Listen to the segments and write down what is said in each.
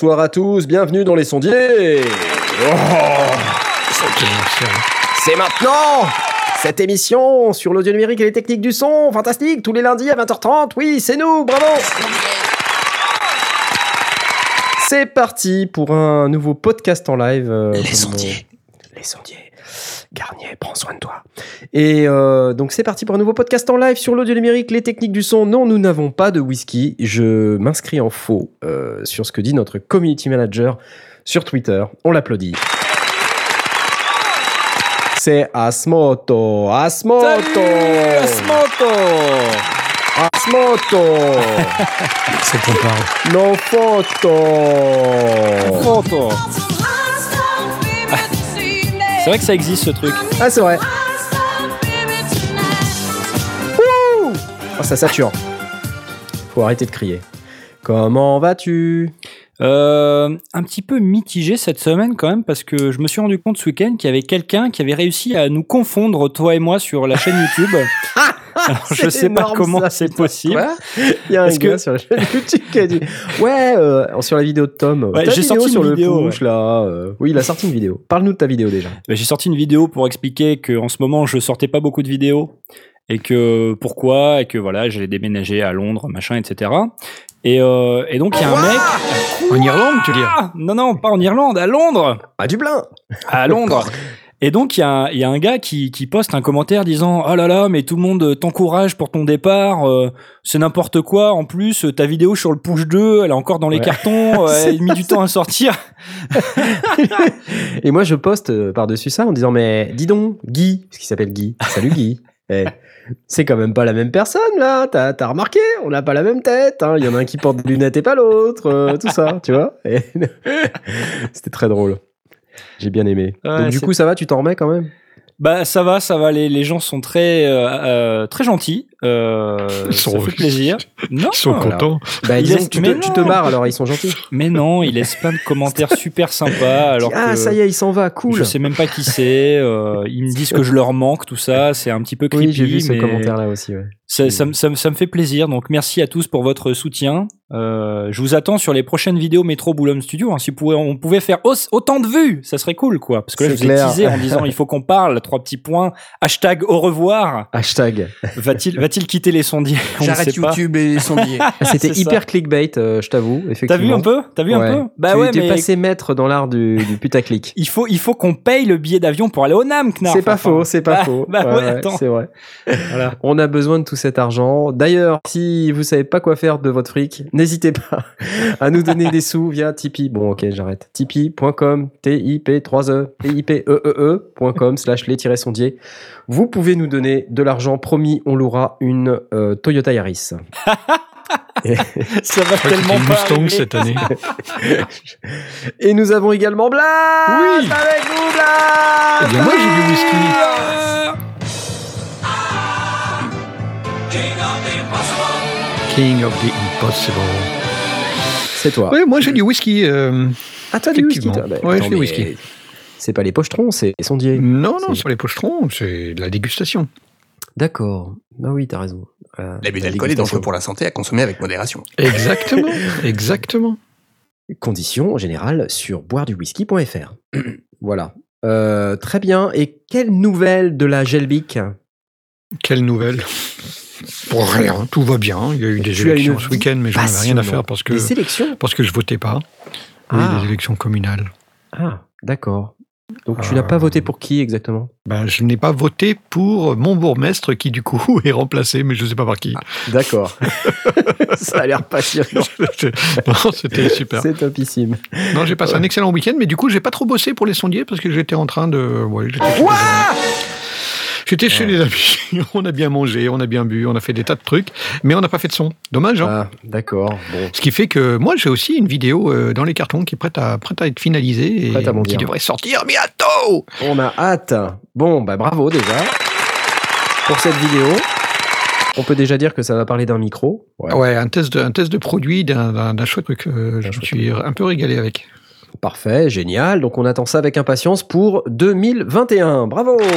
bonsoir à tous, bienvenue dans les sondiers. Oh, c'est maintenant cette émission sur l'audio numérique et les techniques du son, fantastique, tous les lundis à 20h30. Oui, c'est nous, bravo. C'est parti pour un nouveau podcast en live. euh, Les sondiers. on- Les sondiers. Garnier, prends soin de toi. Et euh, donc c'est parti pour un nouveau podcast en live sur l'audio numérique, les techniques du son. Non, nous n'avons pas de whisky. Je m'inscris en faux euh, sur ce que dit notre community manager sur Twitter. On l'applaudit. C'est Asmoto. Asmoto. Asmoto Asmoto. C'est qu'on parle. No photo. Photo C'est vrai que ça existe ce truc. Ah, c'est vrai. Wouh Oh, ça sature. Faut arrêter de crier. Comment vas-tu? Euh, un petit peu mitigé cette semaine quand même parce que je me suis rendu compte ce week-end qu'il y avait quelqu'un qui avait réussi à nous confondre, toi et moi, sur la chaîne YouTube. Alors, je sais pas comment ça, c'est possible. Il y a un Parce gars que- sur la chaîne YouTube qui a dit Ouais, euh, sur la vidéo de Tom. Ouais, j'ai sorti sur une le vidéo, là. euh, Oui, il a sorti une vidéo. Parle-nous de ta vidéo déjà. Bah, J'ai sorti une vidéo pour expliquer que en ce moment je sortais pas beaucoup de vidéos et que pourquoi et que voilà j'allais déménager à Londres machin etc. Et, euh, et donc il y a un mec. En Irlande, tu veux dire Ah non non pas en Irlande à Londres Ah, du plein à Londres. Et donc, il y, a un- il y a un gars qui, qui poste un commentaire disant Oh là là, mais tout le monde t'encourage pour ton départ, euh, c'est n'importe quoi. En plus, ta vidéo sur le push 2, elle est encore dans les Ouais. cartons, euh, elle a mis du temps à sortir. Et moi, je poste par-dessus ça en disant Mais dis donc, Guy, parce qu'il s'appelle Guy. Salut Guy. Eh, c'est quand même pas la même personne là, t'as as remarqué, on n'a pas la même tête, hein. il y en a un qui porte des lunettes et pas l'autre, euh, tout ça, tu vois. Et- C'était très drôle. J'ai bien aimé. Ouais, Donc du coup, ça va, tu t'en remets quand même? Bah, ça va, ça va. Les, les gens sont très, euh, euh, très gentils. Euh, Ils ça sont- fait plaisir. Non, Ils sont contents. Bah Il disons laisse- que tu te, tu non. te marres alors, ils sont gentils. mais non, ils laissent plein de commentaires super sympas. Alors ah, que ça y est, il s'en va, cool. Je sais même pas qui c'est. euh, ils me disent que je leur manque, tout ça. C'est un petit peu creepy. Oui, j'ai vu ce mais commentaire là aussi. Ouais. Ça, ça, me- ça me- ça me fait plaisir. Donc, merci à tous pour votre soutien. Euh, je vous attends sur les prochaines vidéos Métro Boulogne Studio. hein. Si pouvez- on pouvait faire au- autant de vues, ça serait cool, quoi. Parce que là, je vous ai clair. teasé en disant il faut qu'on parle. Trois petits points. Hashtag au revoir. Hashtag. Va-t-il va-t-il quitter les sondiers J'arrête pas. YouTube et les sondiers. C'était C'est ça. hyper clickbait, euh, je t'avoue, effectivement. T'as vu un peu T'as vu Ouais. un peu Bah tu ouais, étais mais passé maître dans l'art du, du putaclic. il faut, il faut qu'on paye le billet d'avion pour aller au NAM, Knarf. C'est pas Enfin, faux, c'est pas bah- faux. Bah Ouais, ouais, ouais, attends. c'est vrai. Voilà. On a besoin de tout cet argent. D'ailleurs, si vous savez pas quoi faire de votre fric, n'hésitez pas à nous donner des sous via Tipeee. Bon, ok, j'arrête. Tipeee.com, T-I-P-3-E, T-I-P-E-E-E.com slash les-sondiers. Vous pouvez nous donner de l'argent. Promis, on louera une euh, Toyota Yaris. Ça va tellement une pas Mustang arriver. cette année. Et nous avons également Blas Oui. Avec nous, Blas Eh bien, moi, j'ai du whisky. King of the Impossible. C'est toi. Ouais, moi j'ai du whisky. euh, Ah, t'as du whisky, toi. Bah, Ouais, j'ai du whisky. C'est pas les pochetrons, c'est les sondiers. Non, non, C'est- sur les pochetrons, c'est de la dégustation. D'accord. Bah oui, t'as raison. Euh, L'abus la d'alcool est dangereux pour la santé à consommer avec modération. Exactement, exactement. Conditions générales sur boiredewhisky.fr. voilà. Euh, très bien. Et quelle nouvelle de la Gelbic? Quelle nouvelle? Pour rien, tout va bien. Il y a eu des élections une ce week-end, mais j'en avais rien à faire parce que, parce que je votais pas. Oui, Ah. des élections communales. Ah, d'accord. Donc tu Euh, n'as pas voté pour qui exactement? Ben, je n'ai pas voté pour mon bourgmestre qui, du coup, est remplacé, mais je ne sais pas par qui. D'accord. Ça a l'air passionnant. non, c'était super. C'est topissime. Non, j'ai passé un excellent week-end, mais du coup, j'ai pas trop bossé pour les sondiers parce que j'étais en train de. Ouais, j'étais chez, les amis. J'étais chez les amis. On a bien mangé, on a bien bu, on a fait des tas de trucs, mais on n'a pas fait de son. Dommage, hein Ah, d'accord. Bon. Ce qui fait que moi, j'ai aussi une vidéo euh, dans les cartons qui est prête à, prête à être finalisée et à qui devrait sortir bientôt. On a hâte. Bon, bah bravo déjà pour cette vidéo. On peut déjà dire que ça va parler d'un micro. Ouais. Ouais, un test de, un test de produit d'un- chouette truc. euh, je me suis un peu régalé avec. Parfait, génial. Donc on attend ça avec impatience pour 2021. Bravo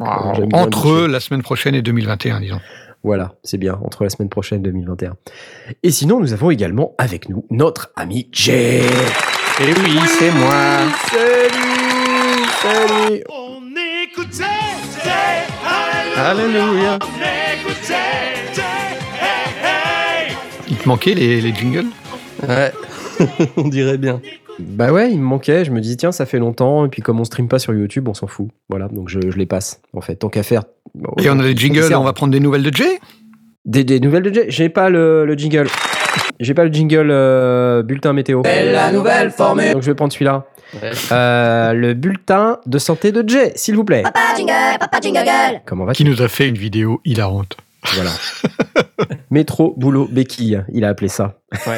Entre Michel. la semaine prochaine et 2021, disons. Voilà, c'est bien, entre la semaine prochaine 2021. Et sinon, nous avons également avec nous notre ami Jay. Et oui, c'est moi. Salut Salut On écoutait Jay, Alléluia. on écoutait Jay, hey, hey. Il te manquait les, les jingles? Ouais, on dirait bien. Bah ouais, il me manquait, je me dis tiens, ça fait longtemps, et puis comme on stream pas sur YouTube, on s'en fout. Voilà, donc je, je les passe, en fait, tant qu'à faire. Bon, Et on a les jingles, on va prendre des nouvelles de Jay? Des, des nouvelles de Jay? J'ai pas le, le jingle. J'ai pas le jingle euh, bulletin météo. la nouvelle formule. Donc je vais prendre celui-là. Ouais. Euh, le bulletin de santé de Jay, s'il vous plaît. Papa jingle, papa jingle gueule. Comment va qui nous a fait une vidéo hilarante. Voilà. Métro, boulot, béquille, il a appelé ça.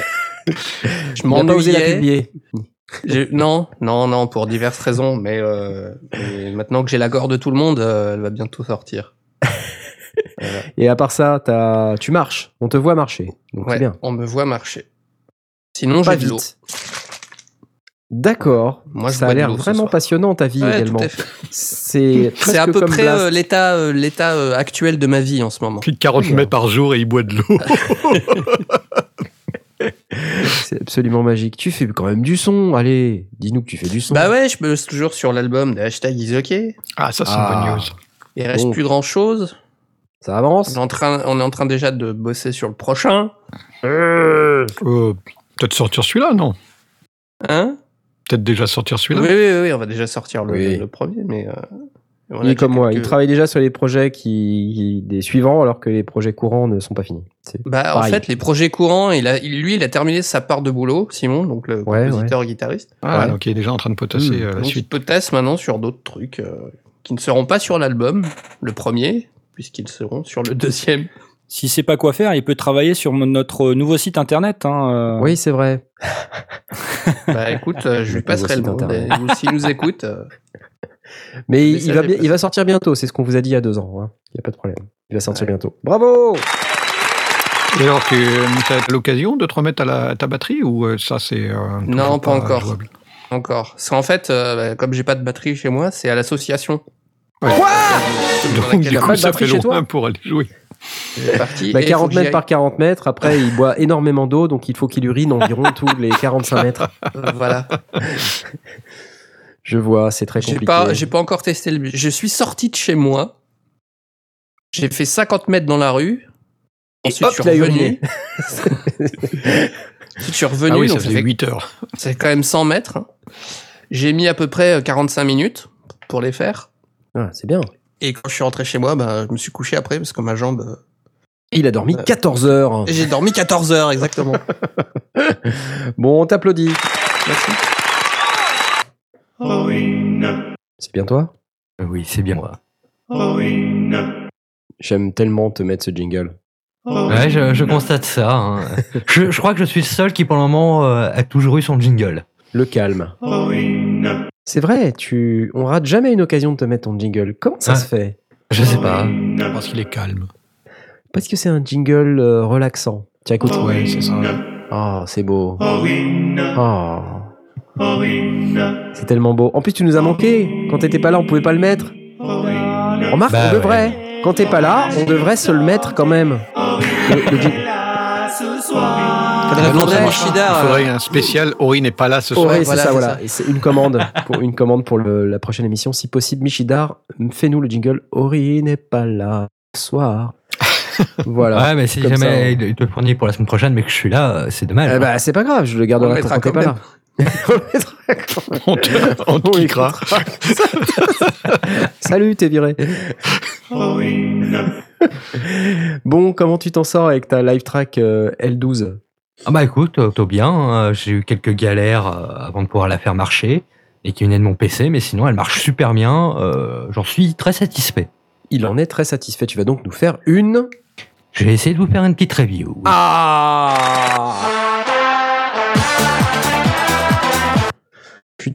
Je la m'ennuyais. Non, non, non, pour diverses raisons. Mais, euh, mais maintenant que j'ai l'accord de tout le monde, euh, elle va bientôt sortir. Voilà. Et à part ça, t'as- tu marches. On te voit marcher. Donc c'est Ouais, bien. on me voit marcher. Sinon, j'ai de l'eau. D'accord. Moi, ça a l'air vraiment passionnant ta vie Ouais, également. C'est C'est à peu comme près euh, l'état euh, l'état euh, actuel de ma vie en ce moment. Plus de 40 Oui, mètres par jour et il boit de l'eau. C'est absolument magique. Tu fais quand même du son. Allez, dis-nous que tu fais du son. Bah ouais, je me laisse toujours sur l'album de hashtag IsOK. Ah, ça, c'est Ah. une bonne news. Il reste Bon. plus grand chose. Ça avance. On est, en train, on est en train déjà de bosser sur le prochain. Euh, Peut-être sortir celui-là, non? Hein? Peut-être déjà sortir celui-là? Oui, oui, oui, on va déjà sortir le, Oui. le premier, mais. euh, on il est comme moi. Il travaille déjà sur les projets qui, qui- des suivants, alors que les projets courants ne sont pas finis. Bah, en fait, les projets courants, il a, lui, il a terminé sa part de boulot, Simon, donc le Ouais, compositeur-guitariste. Ah, Ouais. donc il est déjà en train de potasser Mmh. euh, la Donc, il potasse maintenant sur d'autres trucs euh, qui ne seront pas sur l'album, le premier, puisqu'ils seront sur le deuxième. Si c'est pas quoi faire, il peut travailler sur notre nouveau site internet. Hein, euh. Oui, c'est vrai. bah, écoute, je lui passerai le mot. S'il nous écoute, Mais il, va, il sortir bientôt. C'est ce qu'on vous a dit il y a deux ans. hein. Il n'y a pas de problème. Il va sortir bientôt. Bravo Et alors, tu as l'occasion de te remettre à, la, à ta batterie ou euh, ça, c'est. euh, Non, pas encore. jouable? Encore. Parce qu'en fait, euh, bah, comme j'ai pas de batterie chez moi, c'est à l'association. Ouais. Dans Donc, du pas coup, de ça batterie fait chez toi loin pour aller jouer. parti. Bah, et il faut 40 que j'y mètres par aille. 40 mètres. Après, il boit énormément d'eau, donc il faut qu'il urine environ tous les 45 mètres. Voilà. Je vois, c'est très J'ai compliqué. pas, j'ai pas encore testé le. Je suis sorti de chez moi. J'ai fait 50 mètres dans la rue. Ensuite, hop, je suis revenu. Ensuite, je suis revenu. ah oui, ça donc ça fait 8 heures. C'est quand même 100 mètres. J'ai mis à peu près euh, 45 minutes pour les faire. Ah, c'est bien. Et quand je suis rentré chez moi, bah, je me suis couché après parce que ma jambe. euh, Il a dormi Ouais. 14 heures. et J'ai dormi 14 heures exactement. Bon, on t'applaudit. Merci. C'est bien toi? Oui, c'est bien moi. J'aime tellement te mettre ce jingle. Oh Ouais, je, constate ça. hein. Je, je crois que je suis le seul qui, pour le moment, euh, a toujours eu son jingle. Le calme. C'est vrai, tu, on rate jamais une occasion de te mettre ton jingle. Comment ça Ouais. se fait? Je sais pas. Parce qu'il est calme. Parce que c'est un jingle euh, relaxant. Tiens, écoute. Ouais, c'est ça. Oh, c'est beau. Oh c'est tellement beau. En plus, tu nous as manqué. Quand t'étais pas là, on pouvait pas le mettre. Oh. Remarque, Bah on devrait. Quand t'es pas là, on devrait se le mettre quand même. Oh Le- le. Faudrait demander à faudrait- Michidar, Il faudrait euh, un spécial. Ori n'est pas là ce soir. Voilà, ça, c'est voilà. ça. Et C'est une commande pour une commande pour le- la prochaine émission, si possible. Michidar, fais-nous le jingle. Ori n'est pas là ce soir. Voilà. Ouais, mais si comme jamais ça, il te le fournit pour la semaine prochaine, mais que je suis là, euh, c'est dommage. Eh bah, c'est pas grave, je le garderai quand t'es pas là. On te, on te On kickera. écoutera. Salut, t'es viré. Oh oui. Bon, comment tu t'en sors avec ta live track euh, L12 Ah bah écoute, euh, plutôt bien. euh, J'ai eu quelques galères euh, avant de pouvoir la faire marcher et qui venaient de mon PC, mais sinon elle marche super bien. euh, J'en suis très satisfait. Il en est très satisfait. Tu vas donc nous faire une. J'ai essayé de vous faire une petite review. Ah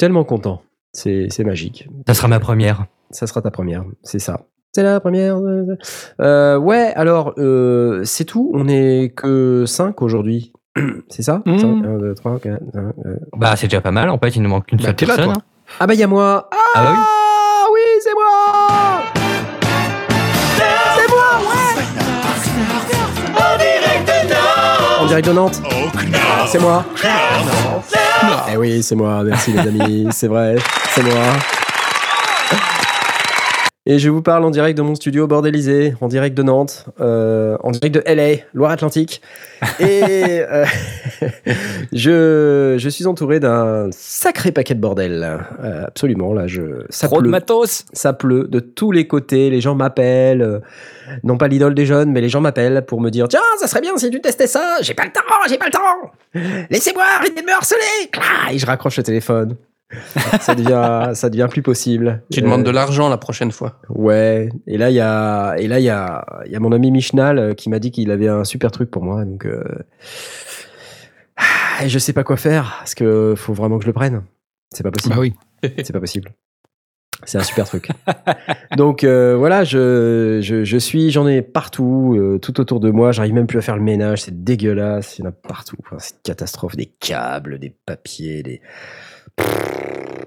tellement content. C'est c'est magique. Ça sera ma première. Ça sera ta première, c'est ça. C'est la première. euh, ouais, alors, euh, c'est tout. On est que 5 aujourd'hui. C'est ça? Mmh. 1, 2, 3, 4, Bah c'est déjà pas mal. En fait, il ne manque qu'une Bah, seule là, personne. toi. Ah bah, il y a moi. Ah, Ah bah oui. oui, c'est moi C'est moi, ouais direct de Nantes. C'est moi. Eh oui, c'est moi. Merci les amis. C'est vrai, c'est moi. Et je vous parle en direct de mon studio bordélisé, en direct de Nantes, euh, en direct de LA, Loire-Atlantique. Et euh, je, je suis entouré d'un sacré paquet de bordel. Euh, absolument, là, je, ça Trop de pleut. matos. Ça pleut de tous les côtés. Les gens m'appellent. non pas l'idole des jeunes, mais les gens m'appellent pour me dire Tiens, ça serait bien si tu testais ça. J'ai pas le temps, j'ai pas le temps. Laissez-moi, arrêtez de me harceler. Et je raccroche le téléphone. ça, devient, ça devient plus possible. Tu Euh, demandes de l'argent la prochaine fois. Ouais. Et là, il y a, et là, il y a, il y a mon ami Michnal euh, qui m'a dit qu'il avait un super truc pour moi. Donc, euh... ah, et je sais pas quoi faire parce que faut vraiment que je le prenne. C'est pas possible. Bah oui. C'est pas possible. C'est un super truc. Donc euh, voilà, je, je, je suis, j'en ai partout, euh, tout autour de moi. J'arrive même plus à faire le ménage, c'est dégueulasse. Il y en a partout. Enfin, c'est une catastrophe. Des câbles, des papiers, des.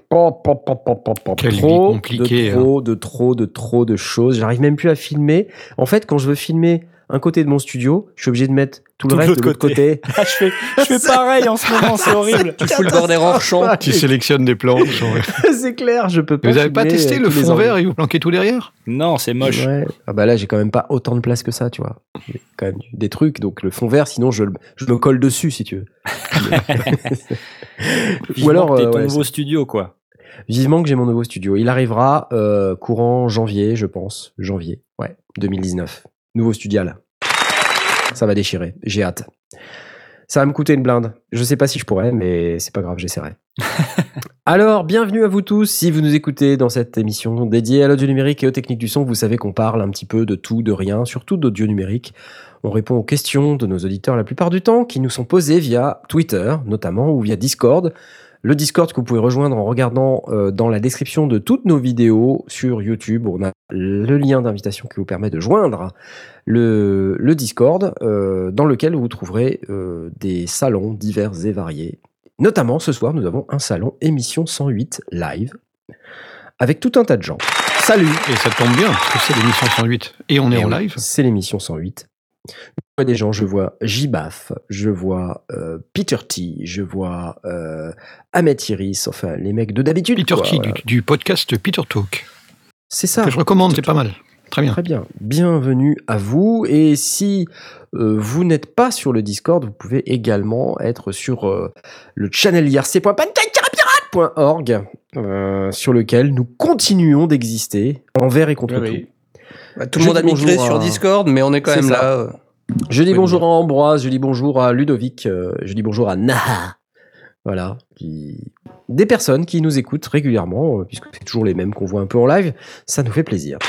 Pop, pop, pop, vie trop, compliquée, de trop, de trop, de trop de choses. J'arrive même plus à filmer. En fait, quand je veux filmer un côté de mon studio, je suis obligé de mettre tout le Tout reste de l'autre côté. Ah, je fais, je fais pareil en ce moment, c'est horrible. Tu fous le bordel hors champ. Tu sélectionnes des plans. c'est clair, je peux pas. Vous n'avez pas testé euh, le fond vert et vous planquez tout derrière Non, c'est moche. Ouais. Ah bah là, j'ai quand même pas autant de place que ça, tu vois. J'ai quand même des trucs, donc le fond vert, sinon je, le- je me colle dessus, si tu veux. Vivement Ou alors, euh, ton ouais, nouveau studio, quoi. vivement que j'ai mon nouveau studio. Il arrivera euh, courant janvier, je pense. Janvier, ouais, 2019. Nouveau studial. Ça va déchirer, j'ai hâte. Ça va me coûter une blinde. Je sais pas si je pourrais, mais c'est pas grave, j'essaierai. Alors, bienvenue à vous tous. Si vous nous écoutez dans cette émission dédiée à l'audio numérique et aux techniques du son, vous savez qu'on parle un petit peu de tout, de rien, surtout d'audio numérique. On répond aux questions de nos auditeurs la plupart du temps qui nous sont posées via Twitter, notamment, ou via Discord. Le Discord que vous pouvez rejoindre en regardant euh, dans la description de toutes nos vidéos sur YouTube. On a le lien d'invitation qui vous permet de joindre le, le Discord, euh, dans lequel vous trouverez euh, des salons divers et variés. Notamment, ce soir, nous avons un salon émission 108 live, avec tout un tas de gens. Salut Et ça tombe bien, parce que c'est l'émission 108. Et on est en live. C'est l'émission 108. Je vois des gens, je vois Jibaf, je vois euh, Peter T, je vois euh, Ahmed Iris, enfin les mecs de d'habitude. Peter quoi, T, du, du podcast Peter Talk. C'est ça. Que je recommande, c'est pas mal. Très bien. Très bien. Bienvenue à vous. Et si euh, vous n'êtes pas sur le Discord, vous pouvez également être sur euh, le channel irc.pancake-pirate.org, euh, sur lequel nous continuons d'exister envers et contre Oui, tout. oui. Bah, tout le monde a migré sur à- Discord, mais on est quand C'est même ça. là. Je dis Oui, bonjour à Ambroise, je dis bonjour à Ludovic, euh, je dis bonjour à Naha. Voilà. Qui... Des personnes qui nous écoutent régulièrement, euh, puisque c'est toujours les mêmes qu'on voit un peu en live. Ça nous fait plaisir.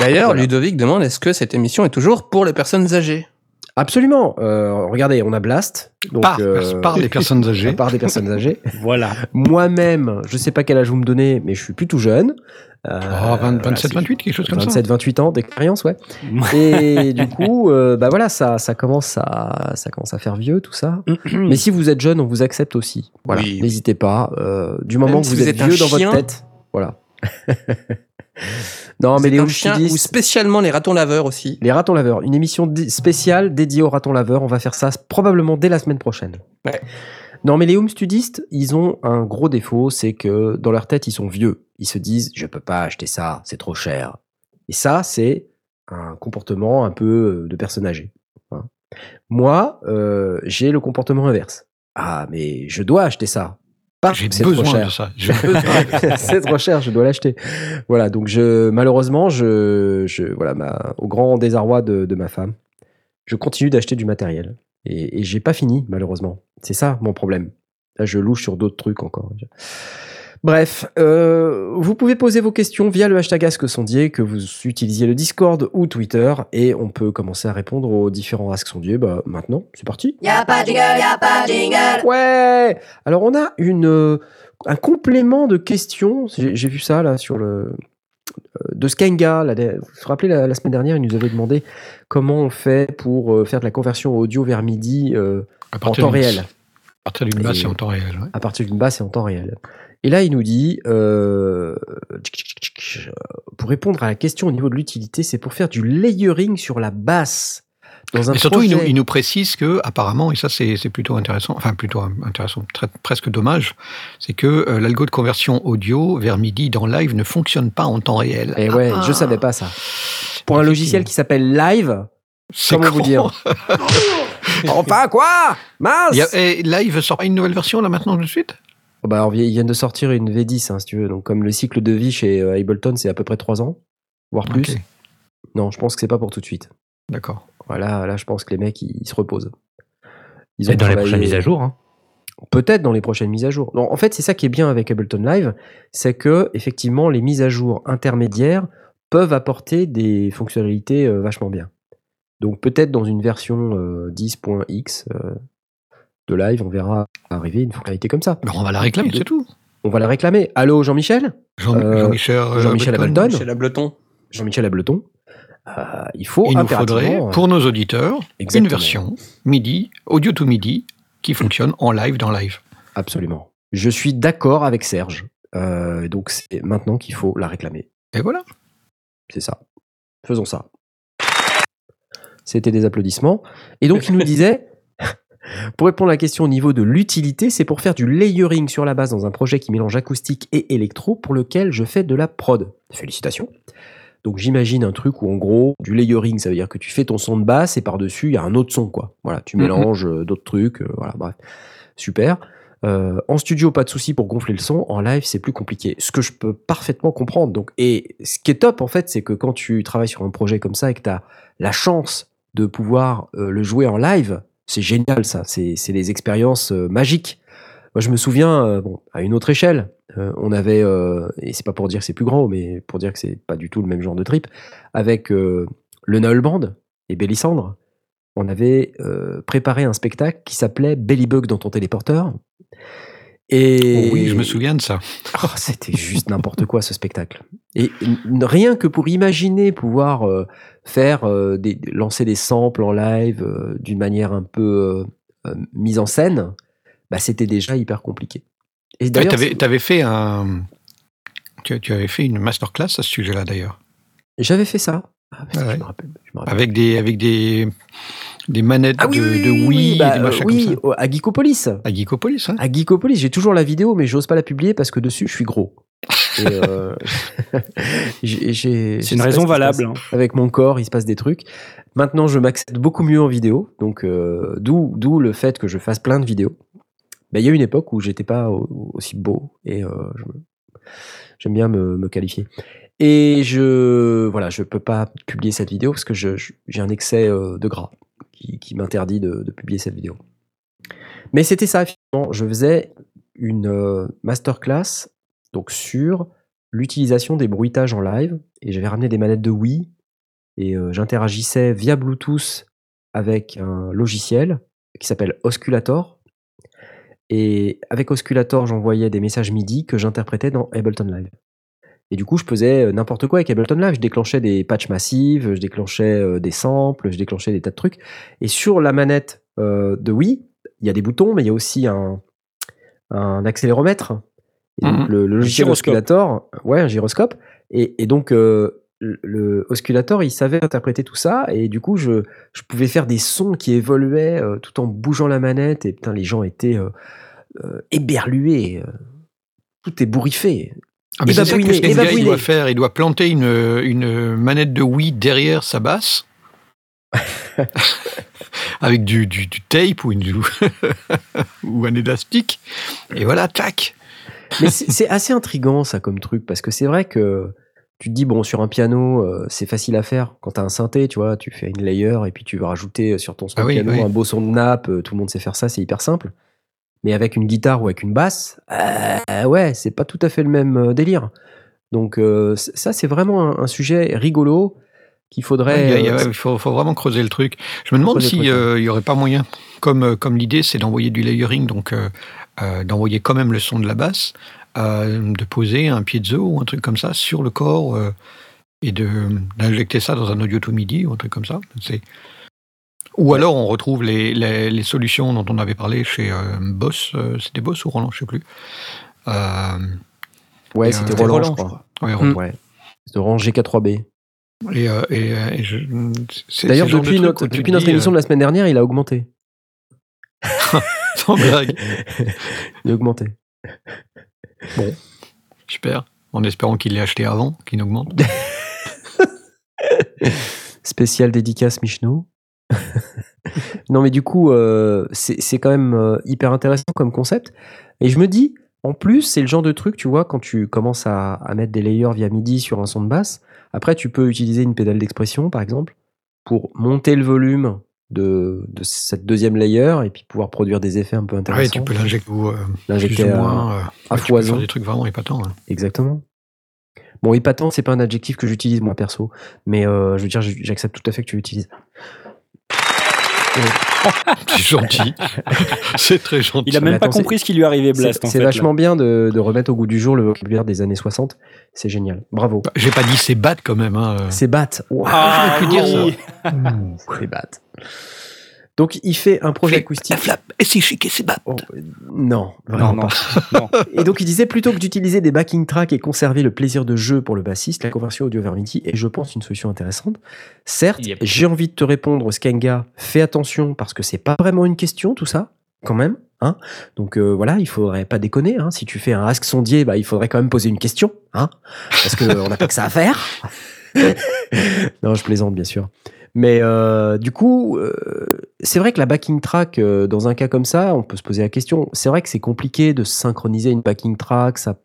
D'ailleurs, Voilà. Ludovic demande est-ce que cette émission est toujours pour les personnes âgées? Absolument. Euh, regardez, on a Blast. Donc, Par, euh, par des personnes âgées. part des personnes âgées. Voilà. Moi-même, je sais pas quel âge vous me donnez, mais je suis plutôt jeune. Euh, Oh, 20, voilà, 27, c'est- 28, quelque chose comme ça. 27, 28 ans d'expérience, ouais. Et du coup, euh, bah voilà, ça, ça commence à, ça commence à faire vieux tout ça. Mais si vous êtes jeune, on vous accepte aussi. Voilà, Oui. n'hésitez pas. euh, du moment Même que si vous, vous êtes, vieux dans votre tête, voilà. non, Vous mais les un home chien ou spécialement les ratons laveurs aussi. les ratons laveurs, une émission spéciale dédiée aux ratons laveurs. On va faire ça probablement dès la semaine prochaine. Ouais. Non, mais les home studistes, ils ont un gros défaut, c'est que dans leur tête, ils sont vieux. Ils se disent, je peux pas acheter ça, c'est trop cher. Et ça, c'est un comportement un peu euh, de personne âgée. hein. Moi, euh, j'ai le comportement inverse. Ah, mais je dois acheter ça. Pas J'ai c'est trop besoin cher. de ça. Besoin. c'est trop cher, je dois l'acheter. Voilà, donc je, malheureusement, je, je, voilà, ma, au grand désarroi de, de ma femme, je continue d'acheter du matériel. Et, et j'ai pas fini, malheureusement. C'est ça mon problème. Là, je louche sur d'autres trucs encore. Bref, euh, vous pouvez poser vos questions via le hashtag Ask Sondier, que vous utilisiez le Discord ou Twitter, et on peut commencer à répondre aux différents Ask Sondier. Bah, maintenant, c'est parti. Y'a pas de jingle, y'a pas de jingle. Ouais Alors on a une, euh, un complément de questions. J'ai vu ça là sur le euh, de Skenga. là, Vous vous rappelez la, la semaine dernière, il nous avait demandé comment on fait pour euh, faire de la conversion audio vers MIDI euh, en temps réel. À partir d'une base, Et- c'est en temps réel. ouais. À partir d'une basse et en temps réel. Et là, il nous dit, euh, pour répondre à la question au niveau de l'utilité, c'est pour faire du layering sur la basse. dans un Mais surtout, il nous, projet- il nous précise que, apparemment, et ça c'est plutôt intéressant, enfin plutôt intéressant, très- presque dommage, c'est que euh, l'algo de conversion audio vers MIDI dans live ne fonctionne pas en temps réel. Et ouais, je savais pas ça. Pour un logiciel qui s'appelle Live, comment vous dire Enfin quoi? Mince a- et Live sort pas une nouvelle version là maintenant tout de suite? Bah, alors, ils viennent de sortir une V10, hein, si tu veux. Donc, comme le cycle de vie chez euh, Ableton, c'est à peu près 3 ans, voire plus. Non, je pense que c'est pas pour tout de suite. D'accord. Voilà, là, je pense que les mecs, ils, ils se reposent. Ils Et dans les prochaines mises à jour. Hein. Peut-être dans les prochaines mises à jour. Non, en fait, c'est ça qui est bien avec Ableton Live, c'est que effectivement, les mises à jour intermédiaires peuvent apporter des fonctionnalités euh, vachement bien. Donc peut-être dans une version euh, 10.x euh, de Live, on verra arriver une fonctionnalité comme ça. Ben, on va la réclamer, c'est tout. On va la réclamer. Allô, Jean-Michel Jean- Euh, Jean-Michel euh, Jean-Michel Ableton. Ableton. Jean-Michel Ableton. Euh, il faut Il nous faudrait, pour nos auditeurs, une version MIDI, audio to MIDI, qui fonctionne en live dans live. Absolument. Je suis d'accord avec Serge. Euh, donc c'est maintenant qu'il faut la réclamer. Et voilà. C'est ça. Faisons ça. C'était des applaudissements. Et donc, il nous disait, pour répondre à la question au niveau de l'utilité, c'est pour faire du layering sur la base dans un projet qui mélange acoustique et électro pour lequel je fais de la prod. Félicitations. Donc, j'imagine un truc où, en gros, du layering, ça veut dire que tu fais ton son de basse et par-dessus, il y a un autre son, quoi. Voilà, tu mélanges euh, d'autres trucs, euh, voilà, bref. Super. Euh, en studio, pas de souci pour gonfler le son. En live, c'est plus compliqué. Ce que je peux parfaitement comprendre. Donc, et ce qui est top, en fait, c'est que quand tu travailles sur un projet comme ça et que tu as la chance de pouvoir euh, le jouer en live, c'est génial, ça. C'est des expériences euh, magiques. Moi, je me souviens, euh, à une autre échelle, euh, on avait, et c'est pas pour dire que c'est plus grand, mais pour dire que c'est pas du tout le même genre de trip, avec le Noël Band et Bélissandre, on avait préparé un spectacle qui s'appelait Bellybug dans ton téléporteur. Et Oh oui, me souviens de ça. Oh, c'était juste n'importe quoi ce spectacle. Et rien que pour imaginer pouvoir euh, faire euh, des, lancer des samples en live euh, d'une manière un peu mise en scène, bah, c'était déjà hyper compliqué. Et Tu d'ailleurs, avais, c'est- fait un. Tu, tu avais fait une masterclass à ce sujet-là d'ailleurs. j'avais fait ça. Ah, putain, Ah ouais. je me rappelle, je me rappelle. Avec des, avec des, des manettes Ah oui, de, oui, de Wii oui, bah, des machins euh, oui, comme ça. à Geekopolis. À Geekopolis, hein À Geekopolis, j'ai toujours la vidéo, mais j'ose pas la publier parce que dessus, je suis gros. Euh, C'est une raison valable. hein. avec mon corps, il se passe des trucs. Maintenant, je m'accède beaucoup mieux en vidéo, donc euh, d'où le fait que je fasse plein de vidéos. Mais il y a une époque où j'étais pas au- aussi beau et euh, j'aime bien me, me qualifier. Et je voilà, je peux pas publier cette vidéo parce que j'ai un excès de gras qui, m'interdit de, publier cette vidéo. Mais c'était ça. Je faisais une euh, masterclass donc sur l'utilisation des bruitages en live et j'avais ramené des manettes de Wii et euh, j'interagissais via Bluetooth avec un logiciel qui s'appelle Osculator. Et avec Osculator, j'envoyais des messages MIDI que j'interprétais dans Ableton Live. Et du coup, je faisais euh, n'importe quoi avec Ableton Live. Je déclenchais des patchs massives, je déclenchais euh, des samples, je déclenchais des tas de trucs. Et sur la manette euh, de Wii, il y a des boutons, mais il y a aussi un, un accéléromètre. Et donc, Mhm. le, le logiciel gyroscope. Osculator, ouais, un gyroscope. Et, et donc, euh, le, le Osculator, il savait interpréter tout ça. Et du coup, je, je pouvais faire des sons qui évoluaient euh, tout en bougeant la manette. Et putain, les gens étaient éberlués. euh. tout est bourriffé. Ah, mais ça que il doit faire. Il doit planter une, une manette de Wii derrière sa basse. avec du, du, du tape ou, une, ou un élastique. Et voilà, tac. Mais c'est assez intriguant ça comme truc parce que c'est vrai que tu te dis bon sur un piano euh, c'est facile à faire quand t'as un synthé tu vois tu fais une layer et puis tu veux rajouter sur ton son Ah oui, piano oui. un beau son de nappe euh, tout le monde sait faire ça c'est hyper simple mais avec une guitare ou avec une basse euh, ouais c'est pas tout à fait le même euh, délire donc euh, ça c'est vraiment un, un sujet rigolo qu'il faudrait Il y a- euh, faut, faut vraiment creuser le truc. Je me demande s'il truc, n'y aurait pas moyen, comme, euh, comme l'idée c'est d'envoyer du layering, donc euh, euh, d'envoyer quand même le son de la basse, euh, de poser un piezo ou un truc comme ça sur le corps euh, et d'injecter ça dans un audio to MIDI ou un truc comme ça. C'est- Ou alors on retrouve les, les, les solutions dont on avait parlé chez euh, Boss, euh, c'était Boss ou Roland, je sais plus. Euh, ouais c'était euh, Roland, Roland, je crois ouais, Roland. ouais c'était Roland GK3B Et, euh, et, euh, et je- c'est- D'ailleurs, de depuis notre, depuis notre émission de la semaine dernière, il a augmenté. sans blague. Il a augmenté. Super. En espérant qu'il l'ait acheté avant, qu'il augmente. Spécial dédicace Michno. Non, mais du coup, euh, c'est quand même euh, hyper intéressant comme concept. Et je me dis, en plus, c'est le genre de truc, tu vois, quand tu commences à, à mettre des layers via MIDI sur un son de basse, après, tu peux utiliser une pédale d'expression, par exemple, pour monter le volume de, de cette deuxième layer et puis pouvoir produire des effets un peu Ouais, intéressants. tu peux l'injecter euh, à- moins. euh, à tu peux foison. faire des trucs vraiment épatants. hein. Exactement. Bon, épatant, c'est pas un adjectif que j'utilise moi perso, mais euh, je veux dire, j'accepte tout à fait que tu l'utilises. C'est gentil. c'est très gentil. Il a Mais même pas attends, compris ce qui lui arrivait, C'est Blast. en c'est fait, vachement bien de, de remettre au goût du jour le vocabulaire des années 60. C'est génial. Bravo. Bah, J'ai pas dit c'est bad quand même. Hein. C'est bat. Wow. Ah, j'aurais pu dire ça. oui. C'est bat. Donc, il fait un projet acoustique. flap. Et si chic et c'est bad. Oh, euh, non, vraiment non. pas. non. Et donc, il disait plutôt que d'utiliser des backing tracks et conserver le plaisir de jeu pour le bassiste, la conversion audio vers MIDI est, je pense, une solution intéressante. Certes, Yep. j'ai envie de te répondre, Skenga, fais attention parce que c'est pas vraiment une question, tout ça, quand même. Hein donc euh, voilà, il faudrait pas déconner. Hein. Si tu fais un ask sondier, bah, il faudrait quand même poser une question, hein, parce qu'on n'a pas que ça à faire. non, je plaisante, bien sûr. Mais euh, du coup, euh, c'est vrai que la backing track, euh, dans un cas comme ça, on peut se poser la question. C'est vrai que c'est compliqué de synchroniser une backing track. Ça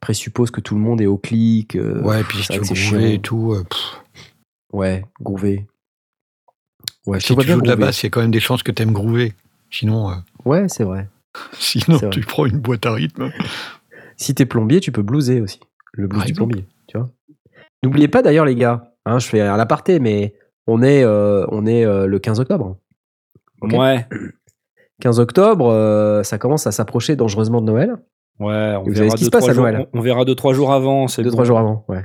présuppose que tout le monde est au clic. Ouais, et puis si tu veux et tout. Ouais, groover. Ouais, si tu bien joues de la basse, il y a quand même des chances que t'aimes groover. Sinon, Ouais, c'est vrai. sinon vrai. tu prends une boîte à rythme. Si t'es plombier, tu peux blouser aussi. Le blues Par du plombier, tu vois. N'oubliez pas d'ailleurs, les gars, hein, je fais à l'aparté, mais on est, euh, on est euh, le 15 octobre. Ouais. 15 octobre, euh, ça commence à s'approcher dangereusement de Noël. Ouais, on Vous savez verra ce qui deux, se passe trois à jours, Noël on, on verra deux, trois jours avant. C'est Deux, bon. trois jours avant, ouais.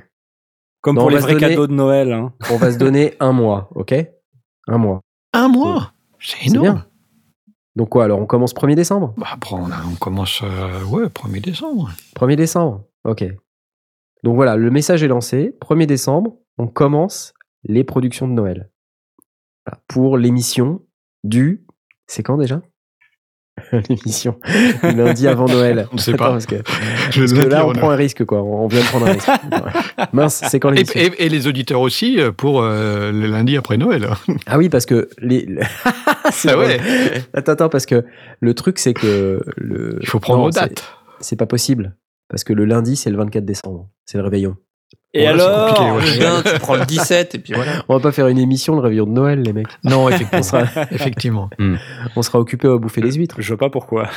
Comme Non, pour les vrais donner- cadeaux de Noël. hein. On va se donner un mois, ok? Un mois. Un mois? C'est C'est énorme. bien. Donc quoi, alors on commence 1er décembre? Bah, après, on, a- on commence, euh, ouais, 1er décembre. 1er décembre, ok. Donc voilà, le message est lancé. 1er décembre, on commence les productions de Noël. Voilà, Pour l'émission du... C'est quand déjà? L'émission. du Lundi avant Noël. On ne sait Attends, pas. Parce que, Je parce que vais le là, on prend un risque, quoi. On vient de prendre un risque. Mince, c'est quand l'émission? et- et les auditeurs aussi euh, pour euh, le lundi après Noël. Ah oui, parce que les. c'est Ah ouais. Attends, attends, parce que le truc, c'est que le. Il faut prendre Non, aux dates. C'est pas possible. Parce que le lundi, c'est le 24 décembre. C'est le réveillon. Et alors compliqué, ouais. Putain, tu prends le 17 et puis voilà. On va pas faire une émission le réveillon de Noël, les mecs. Non, On effectivement. sera, effectivement. on sera occupé à bouffer des huîtres. Je vois pas pourquoi.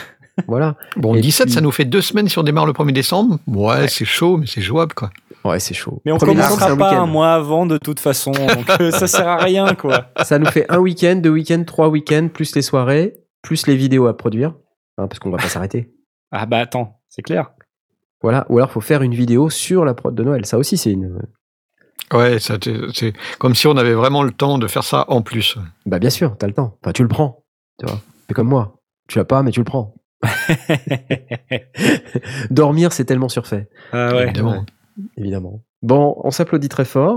Voilà. Bon, Et 17, puis- ça nous fait deux semaines si on démarre le 1er décembre. Ouais, c'est chaud, mais c'est jouable, quoi. Ouais, c'est chaud. Mais on Premier commencera pas week-end. un mois avant de toute façon. Donc euh, ça sert à rien, quoi. Ça nous fait un week-end, deux week-ends, trois week-ends, plus les soirées, plus les vidéos à produire. Hein, parce qu'on va pas s'arrêter. Ah bah attends, c'est clair. Voilà. Ou alors, faut faire une vidéo sur la prod de Noël. Ça aussi, c'est une. Ouais, ça, c'est c'est comme si on avait vraiment le temps de faire ça en plus. Bah, bien sûr, t'as le temps. Enfin, tu le prends. Tu vois. C'est comme moi. Tu l'as pas, mais tu le prends. Dormir, c'est tellement surfait. Ah ouais. Évidemment. évidemment. Bon, on s'applaudit très fort.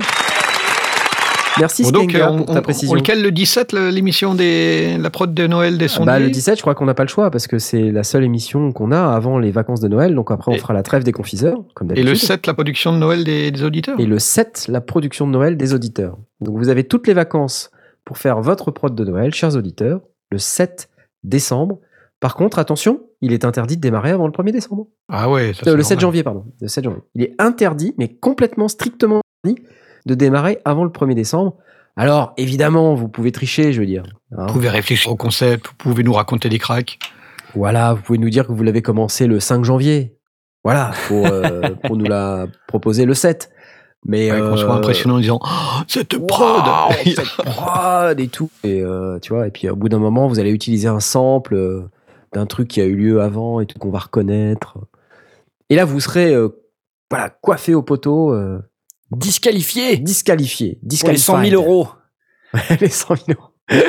Merci Bon, donc, on, pour on- ta on précision. le cale le 17, le- l'émission des la prod de Noël des Ah sondiers bah, le 17, je crois qu'on n'a pas le choix parce que c'est la seule émission qu'on a avant les vacances de Noël. Donc après, on Et- fera la trêve des confiseurs, comme Et d'habitude. le 7, la production de Noël des, des auditeurs Et le 7, la production de Noël des auditeurs. Donc vous avez toutes les vacances pour faire votre prod de Noël, chers auditeurs, le 7 décembre. Par contre, attention, il est interdit de démarrer avant le 1er décembre. Ah ouais, ça, Euh, le 7 normal. janvier, pardon. Le 7 janvier. Il est interdit, mais complètement, strictement interdit, de démarrer avant le 1er décembre. Alors, évidemment, vous pouvez tricher, je veux dire. hein. Vous pouvez réfléchir au concept, vous pouvez nous raconter des cracks. Voilà, vous pouvez nous dire que vous l'avez commencé le 5 janvier. Voilà, pour, euh, pour nous la proposer le 7. Mais Ouais, Qu'on soit impressionnant en disant oh, cette Wow, prod cette prod et tout. Et euh, tu vois, et puis au bout d'un moment, vous allez utiliser un sample euh, d'un truc qui a eu lieu avant et tout qu'on va reconnaître. Et là, vous serez voilà coiffé au poteau, Disqualifié disqualifié, pour les 100 disqualifié. 000 euros. les 100 000 euros.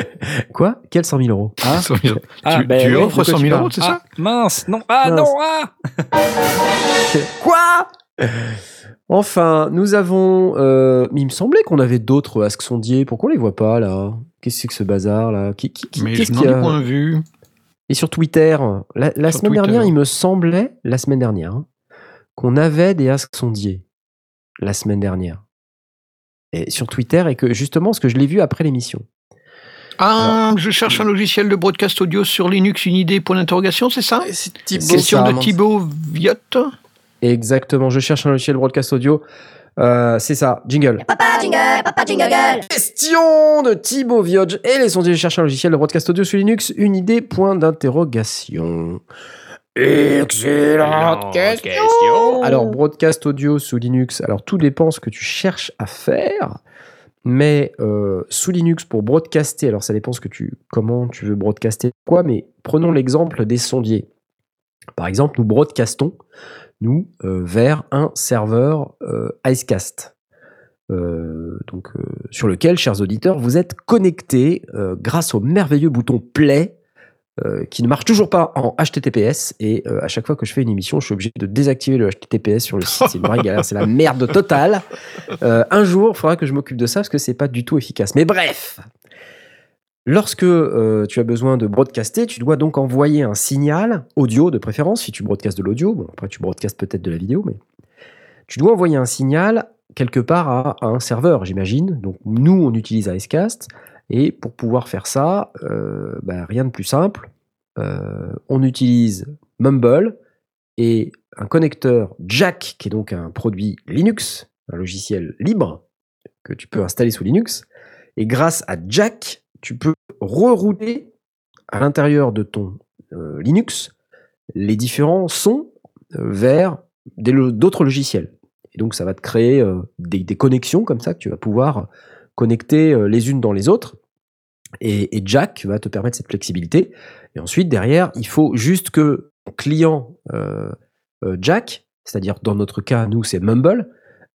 Quoi? Quels 100 000 euros? Hein tu Ah, tu ben oui, offres de quoi 100 tu 000 euros, c'est Ah, ça? mince, non, ah Mince. non, ah Quoi? Enfin, nous avons. euh, il me semblait qu'on avait d'autres Ask Sondier. Pourquoi on les voit pas là? Qu'est-ce que c'est que ce bazar là? Qui, qui, qui- Mais qu'est-ce je qu'il y n'en ai a point vu. Et sur Twitter, la, la Sur semaine Twitter. dernière, il me semblait, la semaine dernière, hein, qu'on avait des Ask Sondier. La semaine dernière. Et sur Twitter, et que justement, ce que je l'ai vu après l'émission. Ah, je cherche un logiciel de broadcast audio sur Linux, une idée, point d'interrogation, c'est ça? C'est Question de Thibaut Viotte. Exactement, je cherche un logiciel broadcast audio. Euh, c'est ça, jingle. Papa jingle, papa jingle. Question de Thibaut Vioge et les sondiers cherchent un logiciel de broadcast audio sur Linux. Une idée, point d'interrogation. Excellente question. Alors, broadcast audio sous Linux, alors tout dépend ce que tu cherches à faire. Mais euh, sous Linux, pour broadcaster, alors ça dépend ce que tu, comment tu veux broadcaster quoi, mais prenons l'exemple des sondiers. Par exemple, nous broadcastons, nous, euh, vers un serveur euh, Icecast. Euh, donc, euh, sur lequel, chers auditeurs, vous êtes connectés euh, grâce au merveilleux bouton play euh, qui ne marche toujours pas en HTTPS. Et euh, à chaque fois que je fais une émission, je suis obligé de désactiver le HTTPS sur le site. C'est une vraie galère, c'est la merde totale. Euh, un jour, il faudra que je m'occupe de ça parce que c'est pas du tout efficace. Mais bref, lorsque tu as besoin de broadcaster, tu dois donc envoyer un signal audio de préférence si tu broadcastes de l'audio. Après, tu broadcastes peut-être de la vidéo, mais tu dois envoyer un signal quelque part à, à un serveur, j'imagine. Donc, nous, on utilise Icecast. Et pour pouvoir faire ça, euh, bah, rien de plus simple. Euh, on utilise Mumble et un connecteur Jack, qui est donc un produit Linux, un logiciel libre que tu peux installer sous Linux. Et grâce à Jack, tu peux rerouter à l'intérieur de ton euh, Linux les différents sons vers d'autres logiciels. Et donc, ça va te créer des, des connexions comme ça que tu vas pouvoir connecter euh, les unes dans les autres. Et, Jack va te permettre cette flexibilité. Et ensuite, derrière, il faut juste que ton client euh, euh, Jack, c'est-à-dire dans notre cas, nous, c'est Mumble,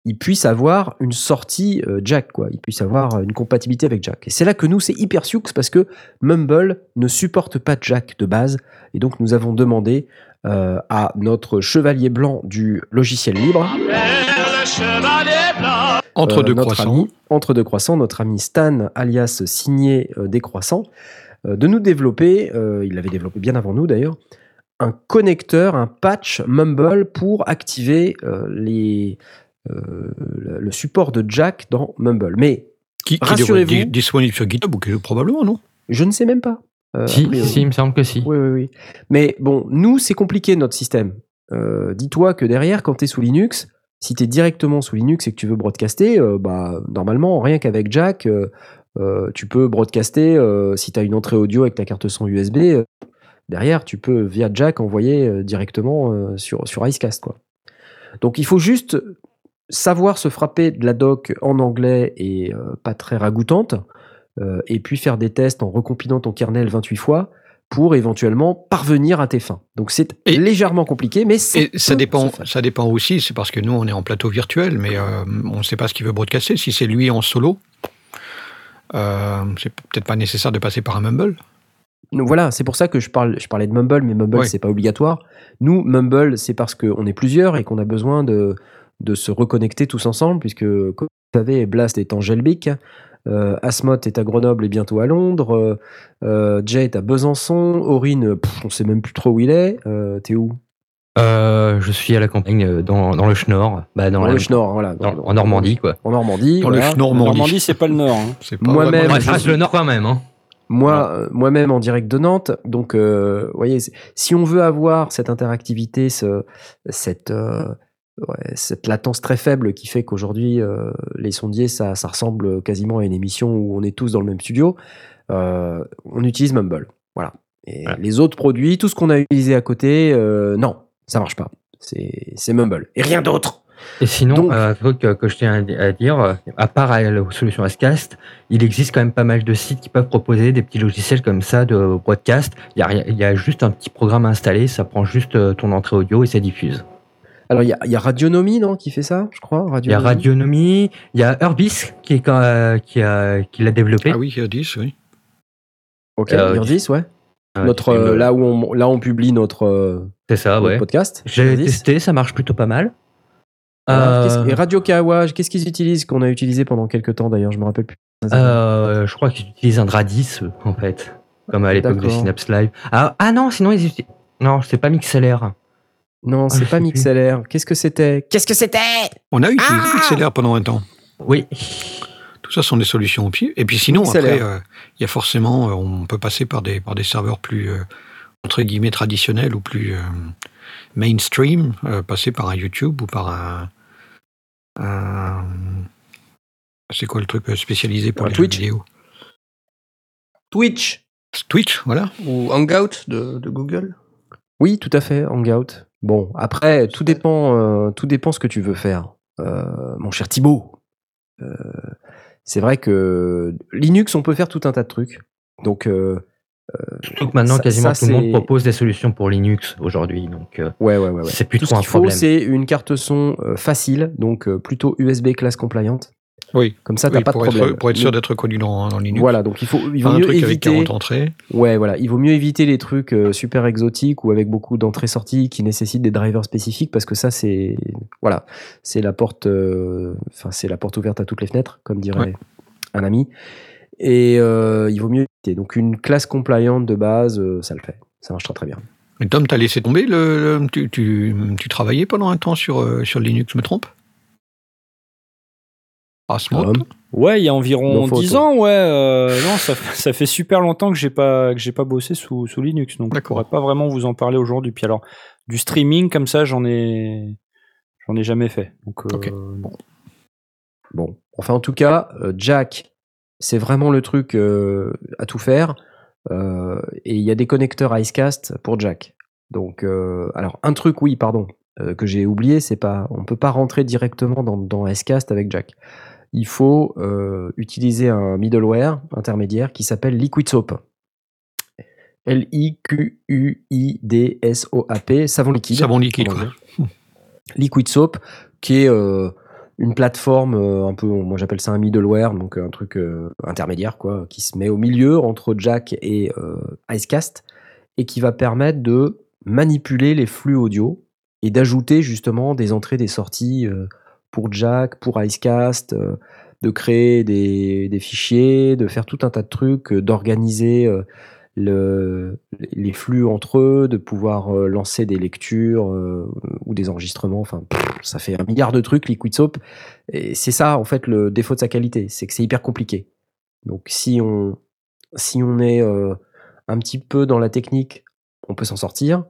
il puisse avoir une sortie Jack, quoi. Il puisse avoir une compatibilité avec Jack. Et c'est là que nous, c'est hyper sioux parce que Mumble ne supporte pas Jack de base. Et donc, nous avons demandé à notre chevalier blanc du logiciel libre, Entre euh, deux notre croissants. ami- entre deux croissants, notre ami Stan, alias signé euh, des croissants, euh, de nous développer, euh, il l'avait développé bien avant nous d'ailleurs, un connecteur, un patch Mumble pour activer euh, les, euh, le support de Jack dans Mumble. Mais Qui, qui devrait être disponible sur GitHub ou probablement, non? Je ne sais même pas. euh, Si, si, il me semble que si. Oui, oui, oui. Mais bon, nous, c'est compliqué notre système. Euh, Dis-toi que derrière, quand tu es sous Linux, si tu es directement sous Linux et que tu veux broadcaster, euh, bah, normalement, rien qu'avec Jack, euh, euh, tu peux broadcaster, si tu as une entrée audio avec ta carte son USB, derrière, tu peux, via Jack, envoyer directement sur, Icecast. Quoi. Donc, il faut juste savoir se frapper de la doc en anglais et pas très ragoûtante, et puis faire des tests en recompilant ton kernel 28 fois pour éventuellement parvenir à tes fins. Donc c'est Et- légèrement compliqué, mais ça, Et ça dépend, ça dépend aussi, c'est parce que nous, on est en plateau virtuel, mais euh, on ne sait pas ce qu'il veut broadcaster. Si c'est lui en solo, euh, c'est peut-être pas nécessaire de passer par un Mumble. Donc voilà, c'est pour ça que je, parle, je parlais de Mumble, mais Mumble, c'est pas obligatoire. Nous, Mumble, c'est parce qu'on est plusieurs et qu'on a besoin de, de se reconnecter tous ensemble, puisque, comme vous savez, Blast est en Gelbic, euh, Asmot est à Grenoble et bientôt à Londres, euh, euh, Jay est à Besançon, Aurine, pff, on sait même plus trop où il est. Euh, T'es où? Euh, je suis à la campagne, dans, dans le Schnorr. Bah, dans Dans la- le Schnorr, voilà. dans- en Normandie, quoi. En Normandie. Dans voilà. le Schnormandie. Normandie, c'est pas le Nord. hein. Moi-même, Ouais, je le Nord quand même, hein. Moi, euh, moi-même en direct de Nantes. Donc, euh, vous voyez, si on veut avoir cette interactivité, ce, cette, euh, ouais, cette latence très faible qui fait qu'aujourd'hui, euh, les sondiers, ça, ça ressemble quasiment à une émission où on est tous dans le même studio, euh, on utilise Mumble. Voilà. Et les autres produits, tout ce qu'on a utilisé à côté, euh, non, ça marche pas. C'est c'est Mumble. Et rien d'autre. Et sinon, Donc- euh, un truc euh, que je tiens à à dire, euh, à part euh, la solution Ascast, il existe quand même pas mal de sites qui peuvent proposer des petits logiciels comme ça de broadcast. Il y a, rien- il y a juste un petit programme à installer, ça prend juste ton entrée audio et ça diffuse. Alors, il y a, il y a Radionomie, non, qui fait ça, je crois. Il y a Radionomie, il y a Urbis qui est euh, qui a qui l'a développé. Ah oui, 10, oui. Ok, Euh, Irdis, ouais. Euh, notre, euh, là, où on, là, on publie notre, euh, C'est ça, notre ouais. podcast. J'ai testé, ça marche plutôt pas mal. Euh, Et Radio Kawa, qu'est-ce qu'ils utilisent Qu'on a utilisé pendant quelques temps d'ailleurs, je me rappelle plus. Euh, je crois qu'ils utilisent un Dradis, en fait. Comme à l'époque de. Synapse Live. Ah, ah non, sinon ils utilisent... Non, c'est pas MixLR. Non, Ah, c'est pas. MixLR. Qu'est-ce que c'était? Qu'est-ce que c'était? On a utilisé Ah XLR pendant un temps. Oui. Tout ça sont des solutions au pied. Et puis sinon, après, euh, il y a forcément, euh, on peut passer par des, par des serveurs plus, euh, entre guillemets, traditionnels ou plus euh, mainstream, euh, passer par un YouTube ou par un... un- c'est quoi le truc spécialisé pour Un les Twitch jeux vidéo? Twitch Twitch, voilà. ou Hangout de, de Google? Oui, tout à fait, Hangout. Bon, après, tout dépend, euh, tout dépend ce que tu veux faire, Euh, mon cher Thibaut. Euh, c'est vrai que Linux, on peut faire tout un tas de trucs. Donc, euh, Surtout que maintenant, Ça- quasiment ça, tout le monde c'est- propose des solutions pour Linux aujourd'hui. Donc, euh, ouais, ouais, ouais. ouais. c'est plus Tout ce trop un qu'il faut, problème. c'est une carte son euh, facile, donc euh, plutôt USB class compliant. Oui. Comme ça, t'as Oui, pas de problème. être, pour être sûr d'être connu dans, dans Linux. Voilà, donc il faut, il vaut un mieux truc avec éviter. 40 entrées. Ouais, voilà, il vaut mieux éviter les trucs euh, super exotiques ou avec beaucoup d'entrées-sorties qui nécessitent des drivers spécifiques parce que ça, c'est voilà, c'est la porte, euh, enfin c'est la porte ouverte à toutes les fenêtres, comme dirait Ouais. un ami. Et euh, il vaut mieux éviter. Donc une classe compliant de base, euh, ça le fait, ça marchera très bien. Mais Tom, t'as laissé tomber le, le- tu, tu, tu travaillais pendant un temps sur, sur Linux, je me trompe? Ah. Ouais, il y a environ Non, faut 10 autant. ans, ouais. euh, non, ça, fait- ça fait super longtemps que j'ai pas que j'ai pas bossé sous, sous Linux, donc je pourrais pas vraiment vous en parler aujourd'hui. Puis alors, du streaming comme ça, j'en ai j'en ai jamais fait. Donc, euh, Ok. bon. Bon, enfin en tout cas, euh, Jack, c'est vraiment le truc euh, à tout faire. Euh, et il y a des connecteurs Icecast pour Jack. Donc, euh, alors un truc, oui, pardon, que j'ai oublié, c'est pas, on peut pas rentrer directement dans, dans Icecast avec Jack. Il faut euh, utiliser un middleware intermédiaire qui s'appelle Liquid Soap. L-I-Q-U-I-D-S-O-A-P, savon liquide. Savon liquide, en quoi. anglais. Liquid Soap, qui est euh, une plateforme euh, un peu, moi j'appelle ça un middleware, donc un truc intermédiaire, quoi, qui se met au milieu entre Jack et Icecast, et qui va permettre de manipuler les flux audio et d'ajouter justement des entrées, des sorties pour Jack, pour Icecast, euh, de créer des, fichiers, de faire tout un tas de trucs, euh, d'organiser euh, le, les flux entre eux, de pouvoir lancer des lectures ou des enregistrements. Enfin, ça fait un milliard de trucs, Liquid Soap. Et c'est ça, en fait, le défaut de sa qualité, c'est que c'est hyper compliqué. Donc, si on, si on est un petit peu dans la technique, on peut s'en sortir.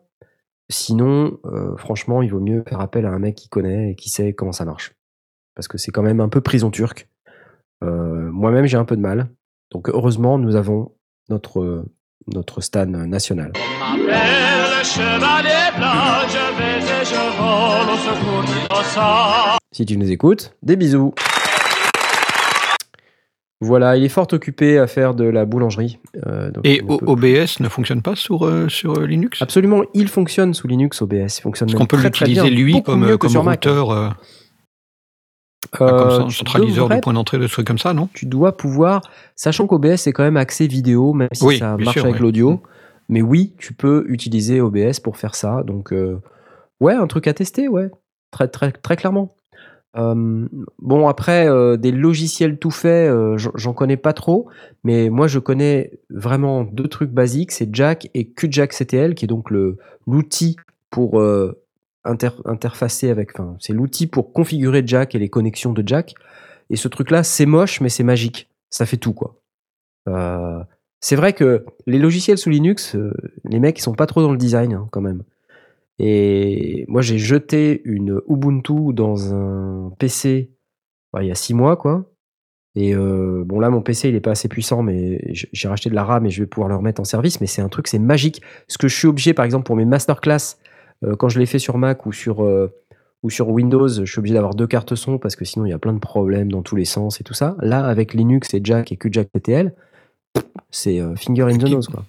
Sinon, franchement, il vaut mieux faire appel à un mec qui connaît et qui sait comment ça marche. Parce que c'est quand même un peu prison turque. Euh, Moi-même, j'ai un peu de mal. Donc, heureusement, nous avons notre, notre stan national. Si tu nous écoutes, des bisous. Voilà, il est fort occupé à faire de la boulangerie. euh, donc Et peut- OBS ne fonctionne pas sur, euh, sur Linux? Absolument, il fonctionne sous Linux OBS. Il fonctionne Est-ce même qu'on peut l'utiliser lui comme, comme routeur, euh, Euh, comme ça, un centraliseur devrais- de point d'entrée, de trucs comme ça, non? Tu dois pouvoir, sachant qu'OBS est quand même axé vidéo, même si Oui, ça marche sûr, avec l'audio. Mais oui, tu peux utiliser OBS pour faire ça. Donc, euh, ouais, un truc à tester, ouais. Très, très, très clairement. Euh, bon, après, euh, des logiciels tout faits, euh, j'en- connais pas trop. Mais moi, je connais vraiment deux trucs basiques c'est Jack et QJack CTL, qui est donc l'outil pour euh, inter- interfacer avec. C'est l'outil pour configurer Jack et les connexions de Jack. Et ce truc-là, c'est moche, mais c'est magique. Ça fait tout, quoi. Euh, c'est vrai que les logiciels sous Linux, euh, les mecs, ils sont pas trop dans le design, hein, quand même. Et moi, j'ai jeté une Ubuntu dans un PC bah, il y a six mois, quoi. Et euh, bon, là, mon PC, il est pas assez puissant, mais j'ai racheté de la RAM et je vais pouvoir le remettre en service. Mais c'est un truc, c'est magique. Ce que je suis obligé, par exemple, pour mes masterclass, quand je l'ai fait sur Mac ou sur, euh, ou sur Windows, je suis obligé d'avoir deux cartes son parce que sinon, il y a plein de problèmes dans tous les sens et tout ça. Là, avec Linux et Jack et QJack TTL, c'est euh, finger in the nose, quoi.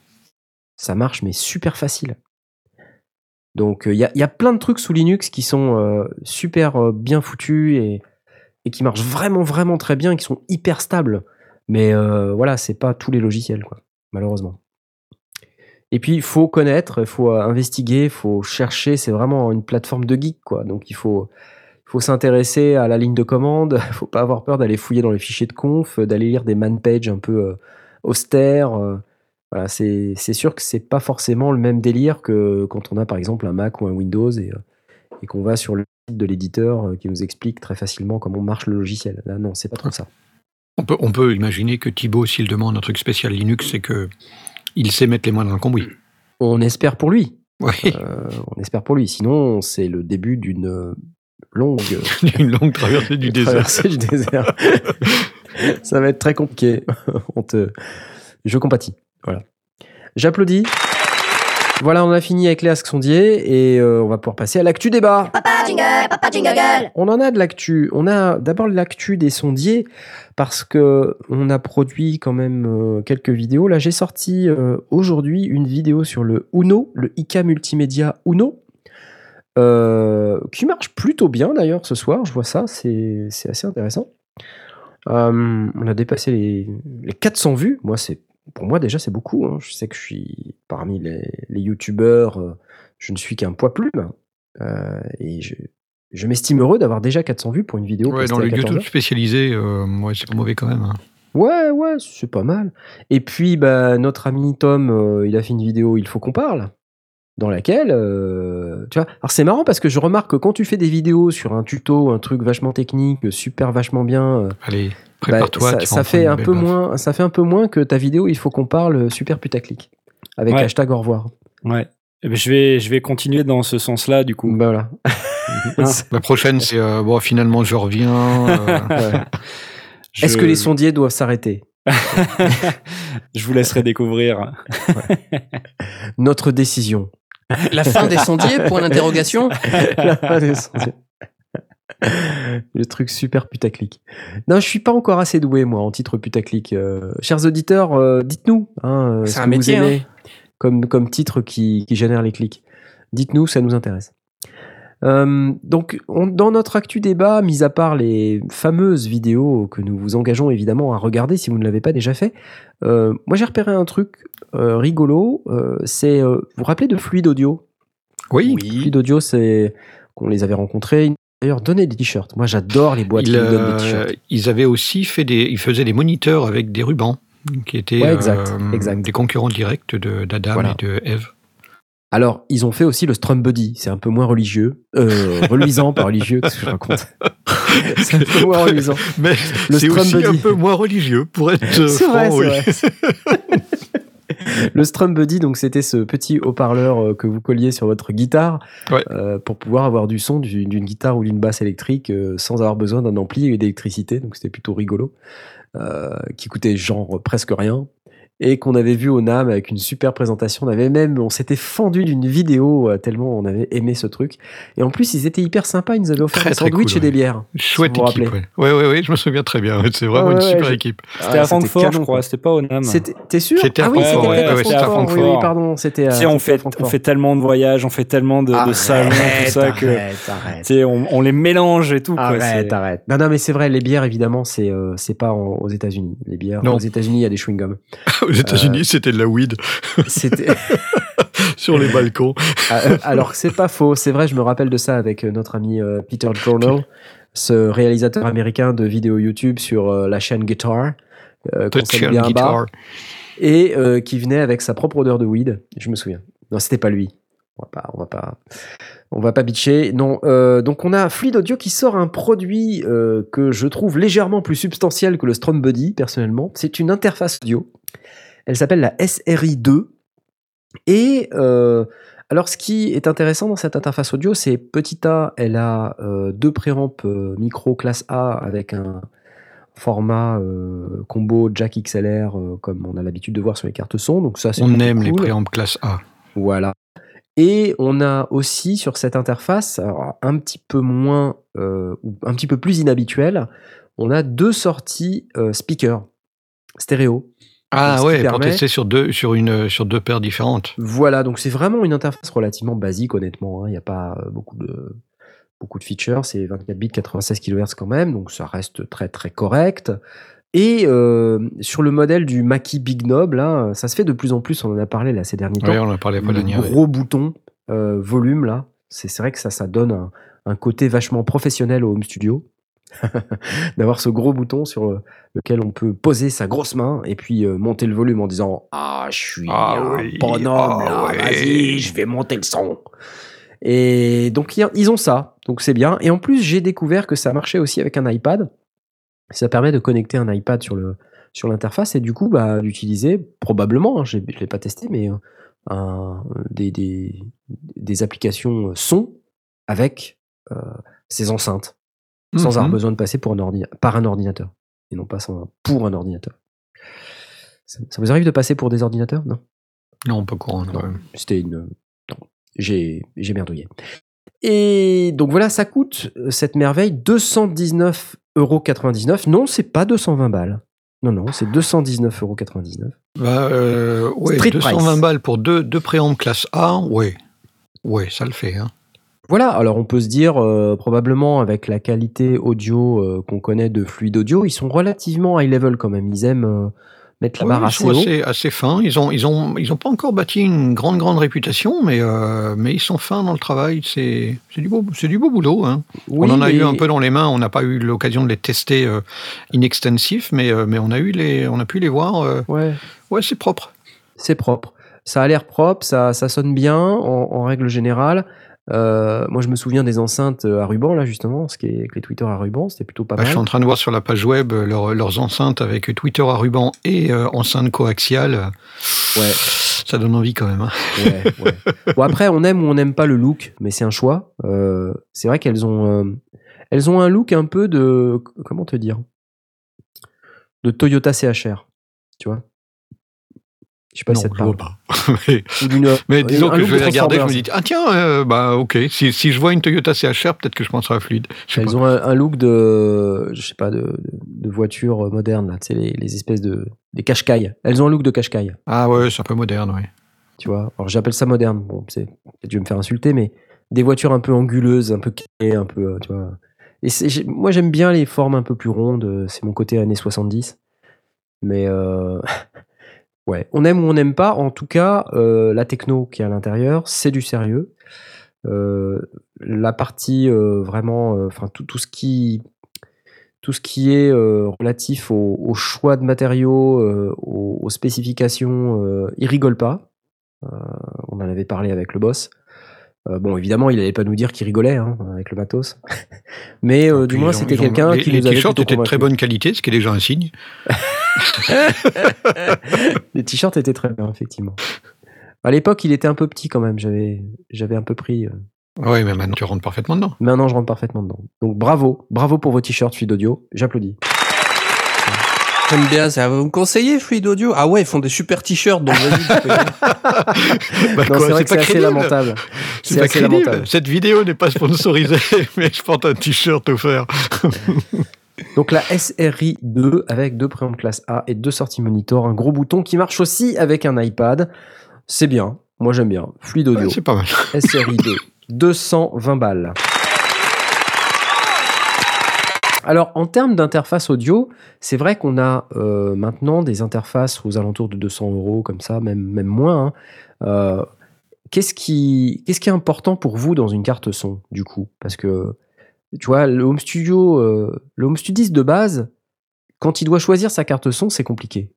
Ça marche, mais super facile. Donc, euh, il y, y a plein de trucs sous Linux qui sont euh, super euh, bien foutus et, et qui marchent vraiment, vraiment très bien et qui sont hyper stables. Mais euh, voilà, c'est pas tous les logiciels, quoi, malheureusement. Et puis, il faut connaître, il faut investiguer, il faut chercher. C'est vraiment une plateforme de geek, quoi. Donc, il faut, faut s'intéresser à la ligne de commande. faut pas avoir peur d'aller fouiller dans les fichiers de conf, d'aller lire des man pages un peu euh, austères. euh. voilà, c'est sûr que c'est pas forcément le même délire que quand on a par exemple un Mac ou un Windows et, euh, et qu'on va sur le site de l'éditeur qui nous explique très facilement comment marche le logiciel. Là, non, c'est pas trop ça. On peut, on peut imaginer que Thibaut, s'il demande un truc spécial Linux, c'est que il sait mettre les mains dans le cambouis. On espère pour lui. Oui, Euh, on espère pour lui. Sinon, c'est le début d'une euh, longue une longue traversée du désert. traversée du désert. Ça va être très compliqué. On te... Je compatis. Voilà. J'applaudis. Voilà, on a fini avec les Ask Sondier et euh, on va pouvoir passer à l'actu débat. Papa jingle, papa jingle. On en a de l'actu. On a d'abord l'actu des sondiers parce que on a produit quand même euh, quelques vidéos. Là, j'ai sorti euh, aujourd'hui une vidéo sur le Uno, le IK multimédia Uno, euh, qui marche plutôt bien d'ailleurs ce soir. Je vois ça, c'est c'est assez intéressant. On a dépassé les, les 400 vues. Moi, c'est pour moi déjà c'est beaucoup. hein. Je sais que je suis parmi les, les youtubeurs, euh, je ne suis qu'un poids plume. Euh, et je, je m'estime heureux d'avoir déjà 400 vues pour une vidéo. Ouais, dans le 14 YouTube spécialisé, euh, ouais, c'est pas mauvais quand même. hein. Ouais, ouais, c'est pas mal. Et puis, bah, notre ami Tom, il a fait une vidéo Il faut qu'on parle, dans laquelle, euh, tu vois, alors c'est marrant parce que je remarque que quand tu fais des vidéos sur un tuto, un truc vachement technique, super vachement bien, euh, Allez, bah, ça, fait un peu baffe. moins, ça fait un peu moins que ta vidéo Il faut qu'on parle euh, super putaclic avec Ouais. hashtag au revoir. Ouais. Eh ben, je vais, je vais continuer dans ce sens-là, du coup. Bah, voilà. La prochaine, c'est euh, bon, finalement, je reviens. euh, Ouais. Je- Est-ce que les sondiers doivent s'arrêter? Je vous laisserai découvrir. Notre décision. La fin des sondiers, point d'interrogation. La fin des sondiers. Le truc super putaclic. Non, je suis pas encore assez doué, moi, en titre putaclic. Euh, chers auditeurs, euh, dites-nous. Hein, euh, ce un que vous métier, aimez comme, comme titre qui, qui génère les clics. Dites-nous, ça nous intéresse. Euh, donc, on- dans notre actu débat, mis à part les fameuses vidéos que nous vous engageons évidemment à regarder si vous ne l'avez pas déjà fait, euh, moi j'ai repéré un truc euh, rigolo. c'est, vous vous rappelez de Fluide Audio Oui, Fluide Audio, c'est qu'on les avait rencontrés. D'ailleurs, donner des t-shirts. Moi, j'adore les boîtes ils, qui nous donnent des euh, t-shirts. ils avaient aussi fait des, ils faisaient des moniteurs avec des rubans qui étaient Ouais, exact, euh, exact. des concurrents directs de d'Adam Voilà. et de Eve. Alors, ils ont fait aussi le Strum Buddy. C'est un peu moins religieux. Euh, reluisant, pas religieux, qu'est-ce que je raconte C'est un peu moins reluisant. Mais Le c'est aussi un Buddy. peu moins religieux pour être C'est vrai, franc, c'est oui. vrai. Le Strum Buddy, donc c'était ce petit haut-parleur euh, que vous colliez sur votre guitare Ouais. euh, pour pouvoir avoir du son du- d'une guitare ou d'une basse électrique euh, sans avoir besoin d'un ampli et d'électricité. Donc c'était plutôt rigolo, euh, qui coûtait genre presque rien et qu'on avait vu au NAM avec une super présentation. On avait même, on s'était fendu d'une vidéo euh, tellement on avait aimé ce truc. Et en plus, ils étaient hyper sympas. Ils nous avaient offert Très, des très sandwichs cool, et des ouais. bières. Chouette vous vous équipe. rappelez. Ouais. ouais, ouais, je me souviens très bien. C'est vraiment Ouais, une super je- équipe. C'était Ah, à Francfort, je crois. C'était pas au NAM. C'était- T'es sûr C'était à Ah oui, à ouais, c'était à Francfort. Oui, oui, pardon. C'était sais, on fait, on fait tellement de voyages, on fait tellement de, de salons, tout ça que. Arrête, on, on les mélange et tout. Arrête, arrête. Non, non, mais c'est vrai, les bières, évidemment, c'est euh, c'est pas aux États-Unis. Les bières, Non. aux États-Unis, il y a des chewing-gums. Aux États-Unis, c'était de la weed C'était. sur les balcons. Ah, euh, Alors, c'est pas faux. C'est vrai, je me rappelle de ça avec euh, notre ami euh, Peter Journal, ce réalisateur américain de vidéos YouTube sur euh, la chaîne Guitar. euh, qu'on Chill bien Guitar. et euh, qui venait avec sa propre odeur de weed. Je me souviens. Non, c'était pas lui. On va pas, on va pas, on va pas bitcher. Non. euh, donc on a Fluid Audio qui sort un produit euh, que je trouve légèrement plus substantiel que le Strum Buddy personnellement. C'est une interface audio. Elle s'appelle la SRI2. Et euh, alors, ce qui est intéressant dans cette interface audio, c'est petit A, elle a euh, deux préamps euh, micro classe A avec un format euh, combo jack XLR comme on a l'habitude de voir sur les cartes son. Donc ça, On aime les préampes classe A. Voilà. Et on a aussi sur cette interface, alors un petit peu moins, ou un petit peu plus inhabituel, on a deux sorties speakers stéréo. Ah ouais, pour tester sur deux, sur une, sur deux paires différentes. Voilà, donc c'est vraiment une interface relativement basique, honnêtement. hein. Il n'y a pas euh, beaucoup de, beaucoup de features. C'est 24 bits, 96 kHz quand même, donc ça reste très très correct. Et euh, sur le modèle du Mackie Big Knob, là, ça se fait de plus en plus. On en a parlé là ces derniers temps. Ouais, on en a parlé pas le gros bouton euh, volume là C'est c'est vrai que ça, ça donne un, un côté vachement professionnel au home studio. D'avoir ce gros bouton sur euh, lequel on peut poser sa grosse main et puis euh, monter le volume en disant Ah, je suis Ah un oui, bonhomme, ah vas-y, je vais monter le son. Et donc, ils ont ça, donc c'est bien. Et en plus, j'ai découvert que ça marchait aussi avec un iPad. Ça permet de connecter un iPad sur le sur l'interface et du coup bah, d'utiliser probablement, hein, je ne l'ai pas testé, mais euh, des, des, des applications son avec euh, ces enceintes, sans Mhm. avoir besoin de passer pour un ordi par un ordinateur et non pas sans- pour un ordinateur. Ça, ça vous arrive de passer pour des ordinateurs? Non? Non, pas courant. C'était une. j'ai merdouillé. Et donc voilà, ça coûte euh, cette merveille 219,99€. Non, c'est pas 220 balles. Non, non, c'est 219,99€. Bah, euh, ouais, Street 220 price. balles pour deux, deux préampes classe A, ouais. Ouais, ça le fait. Hein. Voilà, alors on peut se dire, euh, probablement avec la qualité audio euh, qu'on connaît de Fluide Audio, ils sont relativement high level quand même. Ils aiment euh, mettre la Ouais, barre ils assez sont haut. assez, assez fins. Ils ont, ils ont, ils ont pas encore bâti une grande, grande réputation, mais, mais ils sont fins dans le travail. C'est, c'est du beau, c'est du beau boulot. Hein. Oui, on en a eu un peu dans les mains. On n'a pas eu l'occasion de les tester in extensif, mais, mais on a eu les, on a pu les voir. Ouais, ouais, c'est propre. c'est propre. Ça a l'air propre, ça, ça sonne bien en, en règle générale. Euh, moi, je me souviens des enceintes à ruban, là, justement, ce qui est avec les tweeters à ruban, c'était plutôt pas Bah, je mal. suis en train de voir sur la page web euh, leur- leurs enceintes avec Twitter à ruban et euh, enceinte coaxiale. Ouais, Ça donne envie quand même. hein. ouais, ouais. Bon, après, on aime ou on n'aime pas le look, mais c'est un choix. Euh, c'est vrai qu'elles ont, euh, elles ont un look un peu de. Comment te dire? De Toyota CHR, tu vois? Je sais pas non, si ça te parle. pas. mais, disons que je vais regarder, je me dis ah tiens, euh, bah ok. Si, si je vois une Toyota CHR, peut-être que je penserai à sais Elles pas. ont un, un look de, je sais pas, de, de, voiture moderne, là, tu sais, les, les espèces de, des cache-cailles. Elles ont un look de cache-caille, Ah ouais, c'est un peu moderne, ouais. tu vois. Alors j'appelle ça moderne, bon, c'est, je vais me faire insulter, mais des voitures un peu anguleuses, un peu carrées, un peu, euh, tu vois. Et c'est, moi j'aime bien les formes un peu plus rondes, euh, c'est mon côté années 70. Mais, euh, ouais, on aime ou on n'aime pas, en tout cas, euh, la techno qui est à l'intérieur, c'est du sérieux. Euh, la partie euh, vraiment, enfin tout, ce qui est relatif au, choix de matériaux, aux, spécifications, euh, il rigole pas. On en avait parlé avec le boss. Euh, bon, évidemment, il n'allait pas nous dire qu'il rigolait hein, avec le matos, mais euh, du moins c'était quelqu'un qui Les nous avait t-shirts étaient de très bonne qualité, ce qui est déjà un signe. Les t-shirts étaient très bien, effectivement. À l'époque, il était un peu petit quand même. J'avais, j'avais un peu pris. euh, Ouais, mais maintenant tu rentres parfaitement dedans. Maintenant, je rentre parfaitement dedans. Donc, bravo, bravo pour vos t-shirts, Fluide Audio. J'applaudis. J'aime bien ça. Vous me conseillez Fluide Audio Ah ouais, ils font des super t-shirts, donc vas-y. peux. Bah non, c'est vrai que pas c'est assez crédible. lamentable. C'est C'est pas assez crédible. lamentable. Cette vidéo n'est pas sponsorisée, mais je porte un t-shirt offert. Donc la SRI 2 avec deux préampes classe A et deux sorties monitor, un gros bouton qui marche aussi avec un iPad. C'est bien. Moi j'aime bien. Fluide audio. Ouais, c'est pas mal. SRI 2. 220 balles. Alors, en termes d'interface audio, c'est vrai qu'on a euh, maintenant des interfaces aux alentours de 200 euros, comme ça, même, même moins. hein. Euh, qu'est-ce, qui, qu'est-ce qui est important pour vous dans une carte son, du coup? Parce que, tu vois, le Home Studio, euh, le Home de base, quand il doit choisir sa carte son, c'est compliqué.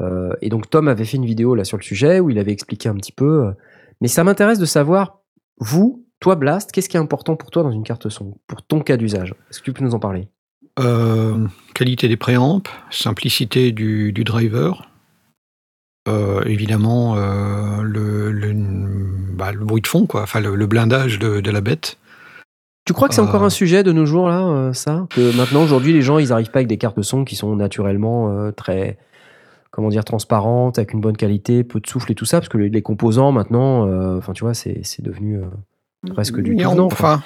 Euh, et donc, Tom avait fait une vidéo là sur le sujet où il avait expliqué un petit peu. mais ça m'intéresse de savoir, vous, toi Blast, qu'est-ce qui est important pour toi dans une carte son, pour ton cas d'usage? Est-ce que tu peux nous en parler? Euh, qualité des préampes, simplicité du, du driver, euh, évidemment euh, le, le, bah, le bruit de fond, quoi, enfin le, le blindage de, de la bête. Tu crois que c'est encore un sujet de nos jours là, ça? Que maintenant aujourd'hui les gens ils arrivent pas avec des cartes son qui sont naturellement très comment dire transparentes, avec une bonne qualité, peu de souffle et tout ça, parce que les, les composants maintenant, enfin tu vois, c'est devenu presque du Mais tout on- venant, quoi. enfin,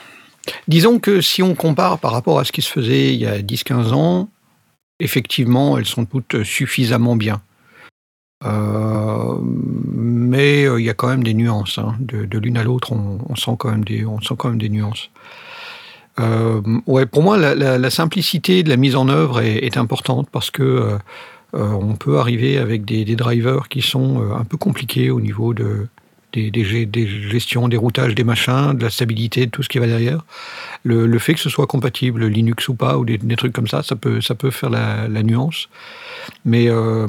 disons que si on compare par rapport à ce qui se faisait il y a 10-15 ans, effectivement, elles sont toutes suffisamment bien. Euh, mais euh, il y a quand même des nuances. hein. De, l'une à l'autre, on, sent quand même des, on sent quand même des nuances. Euh, ouais, pour moi, la, simplicité de la mise en œuvre est, importante parce que on peut arriver avec des, drivers qui sont un peu compliqués au niveau de, des, des, des gestions, des routages, des machins, de la stabilité, de tout ce qui va derrière. Le, le fait que ce soit compatible Linux ou pas, ou des, des trucs comme ça, ça peut, ça peut faire la, nuance. Mais euh,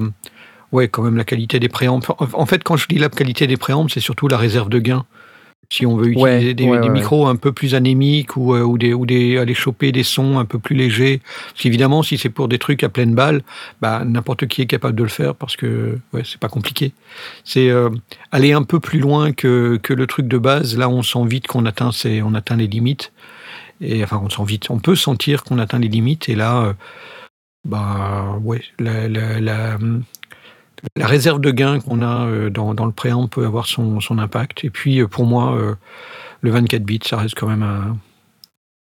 ouais, quand même la qualité des préampes. En, fait, quand je dis la qualité des préampes, c'est surtout la réserve de gain. Si on veut utiliser Ouais, des, ouais, des ouais, micros un peu plus anémiques ou, euh, ou, des, ou des, aller choper des sons un peu plus légers. Parce qu'évidemment, si c'est pour des trucs à pleine balle, bah, n'importe qui est capable de le faire parce que ouais, c'est pas compliqué. C'est euh, aller un peu plus loin que, que le truc de base. Là, on sent vite qu'on atteint, ses- on atteint les limites. Et enfin, on sent vite. On peut sentir qu'on atteint les limites. Et là, euh, bah ouais, la, la, la, la réserve de gain qu'on a euh, dans, dans le préamp peut avoir son, son impact. Et puis, euh, pour moi, euh, le 24 bits, ça reste quand même un.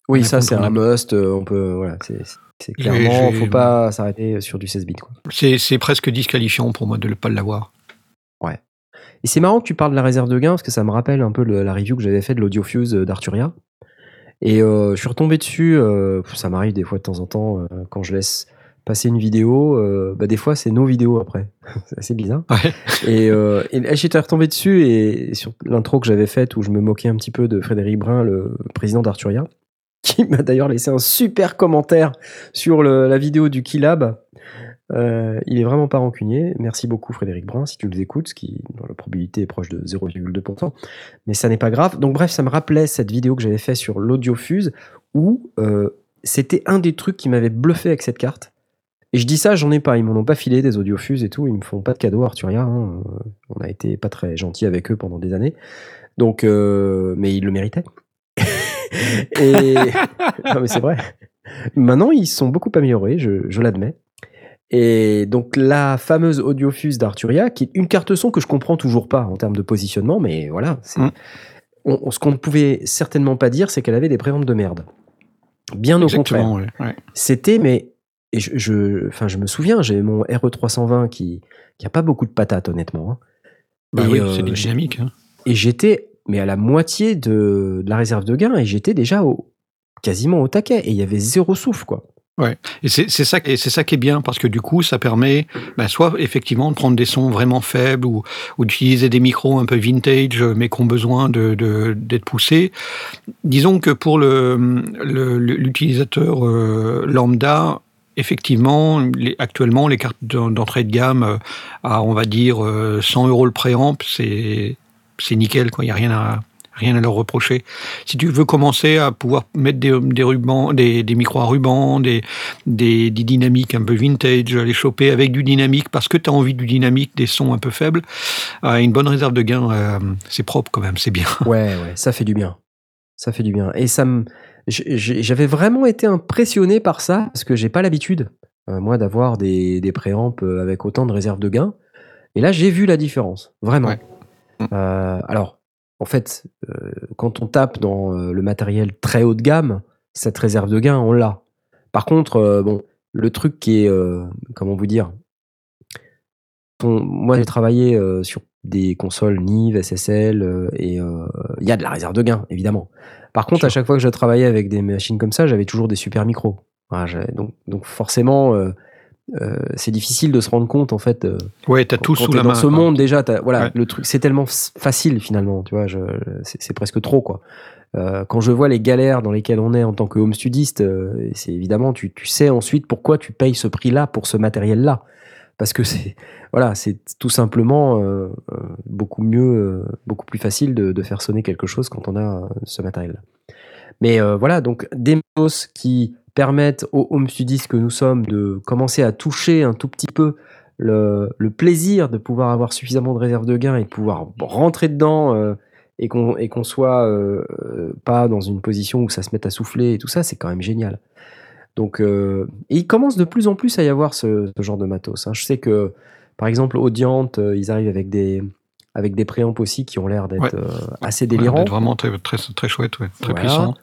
Oui, un ça c'est un must. On peut, voilà, c'est clairement, faut pas s'arrêter sur du 16 bits. C'est presque disqualifiant pour moi de ne pas l'avoir. Et c'est marrant que tu parles de la réserve de gain parce que ça me rappelle un peu le- la review que j'avais faite de l'Audiofuse d'Arturia. Et euh, je suis retombé dessus, euh, ça m'arrive des fois de temps en temps, euh, quand je laisse passer une vidéo, euh, bah des fois c'est nos vidéos après. c'est assez bizarre. Ouais. Et, euh, et j'étais retombé dessus et sur l'intro que j'avais faite où je me moquais un petit peu de Frédéric Brun, le président d'Arturia, qui m'a d'ailleurs laissé un super commentaire sur le- la vidéo du Keylab. Euh, il est vraiment pas rancunier. Merci beaucoup Frédéric Brun si tu nous écoutes, ce qui dont la probabilité est proche de 0,2%. Mais ça n'est pas grave. Donc bref, ça me rappelait cette vidéo que j'avais fait sur l'audiofuse où euh, c'était un des trucs qui m'avait bluffé avec cette carte. Et je dis ça, j'en ai pas. Ils m'en ont pas filé des audiofuses et tout. Ils me font pas de cadeaux, Arturia. hein. Euh, On a été pas très gentils avec eux pendant des années. Donc, euh, mais ils le méritaient. et non, mais c'est vrai. Maintenant, ils sont beaucoup améliorés, je, je l'admets. Et donc, la fameuse audiofuse d'Arturia, qui est une carte son que je comprends toujours pas en termes de positionnement, mais voilà. Mm. on- on- ce qu'on ne pouvait certainement pas dire, c'est qu'elle avait des préampes de merde. Bien au contraire. Exactement, ouais. ouais. C'était, mais et je, je, enfin, je me souviens, j'ai mon RE320 qui qui a pas beaucoup de patates, honnêtement. hein. Bah oui, euh, c'est dynamiques. hein. Et j'étais, mais à la moitié de, de la réserve de gain, et j'étais déjà au, quasiment au taquet, et il y avait zéro souffle, quoi. Et c'est ça, et c'est ça qui est bien parce que du coup, ça permet bah, soit effectivement de prendre des sons vraiment faibles ou, ou d'utiliser des micros un peu vintage mais qui ont besoin de de- d'être poussés. Disons que pour le- l'utilisateur euh, lambda, effectivement, actuellement, les cartes d'en- d'entrée de gamme euh, à on va dire euh, 100 euros le préamp, c'est nickel quoi. Il y a rien à rien à leur reprocher. Si tu veux commencer à pouvoir mettre des, des rubans, des, micros à ruban, des, des, dynamiques un peu vintage, les choper avec du dynamique parce que tu as envie du dynamique, des sons un peu faibles, euh, une bonne réserve de gain, euh, c'est propre quand même, c'est bien. Ouais, ouais, ça fait du bien. Ça fait du bien. Et ça me, j'avais vraiment été impressionné par ça parce que j'ai pas l'habitude, euh, moi, d'avoir des, des préamps euh, avec autant de réserve de gain. Et là, j'ai vu la différence, vraiment. Ouais. Mm. Euh, alors, en fait, euh, quand on tape dans le matériel très haut de gamme, cette réserve de gain, on l'a. Par contre, bon, le truc qui est, comment vous dire, on- moi j'ai travaillé sur des consoles Nive, SSL, et il y a de la réserve de gain, évidemment. Par contre, à chaque fois que je travaillais avec des machines comme ça, j'avais toujours des super micros. Voilà, donc, donc forcément, euh, euh, c'est difficile de se rendre compte en fait. euh, Ouais, tu as quand- tout sous la dans main. ce quoi. monde déjà, t'as- voilà, Ouais. le truc, c'est tellement facile finalement, tu vois, c'est, presque trop quoi. Euh, quand je vois les galères dans lesquelles on est en tant que home studiste, c'est évidemment, tu, tu sais ensuite pourquoi tu payes ce prix-là pour ce matériel-là, parce que c'est, voilà, c'est tout simplement euh, euh, beaucoup mieux, euh, beaucoup plus facile de, faire sonner quelque chose quand on a ce matériel-là. Mais voilà, donc des matos qui permettent aux home studistes que nous sommes de commencer à toucher un tout petit peu le, plaisir de pouvoir avoir suffisamment de réserve de gain et pouvoir rentrer dedans et qu'on qu'on soit pas dans une position où ça se mette à souffler et tout ça, c'est quand même génial. Donc, euh, et il commence de plus en plus à y avoir ce, ce genre de matos. hein. Je sais que, par exemple, Audiant, euh, ils arrivent avec des avec des préamps aussi qui ont l'air d'être Ouais. euh, assez Ouais, délirants. d'être vraiment très, très, très chouette, ouais, très Voilà. puissant.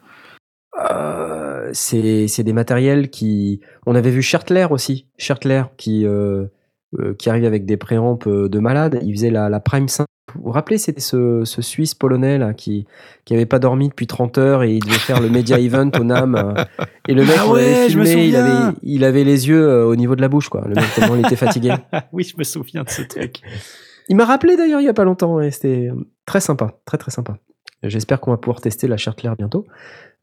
Euh, c'est c'est des matériels qui. On avait vu Schertler aussi. Schertler qui, euh, euh, qui arrive avec des préamps euh, de malade. Il faisait la, la Prime 5. Vous vous rappelez, c'était ce, ce Suisse polonais là, qui qui avait pas dormi depuis 30 heures et il devait faire le Media Event au NAM. euh, Et le mec, Ah je me filmé, il souviens. avait, il avait les yeux au niveau de la bouche, quoi. Le mec, tellement il était fatigué. oui, je me souviens de ce truc. Il m'a rappelé d'ailleurs il y a pas longtemps et c'était très sympa, très très sympa. J'espère qu'on va pouvoir tester la Chartler bientôt.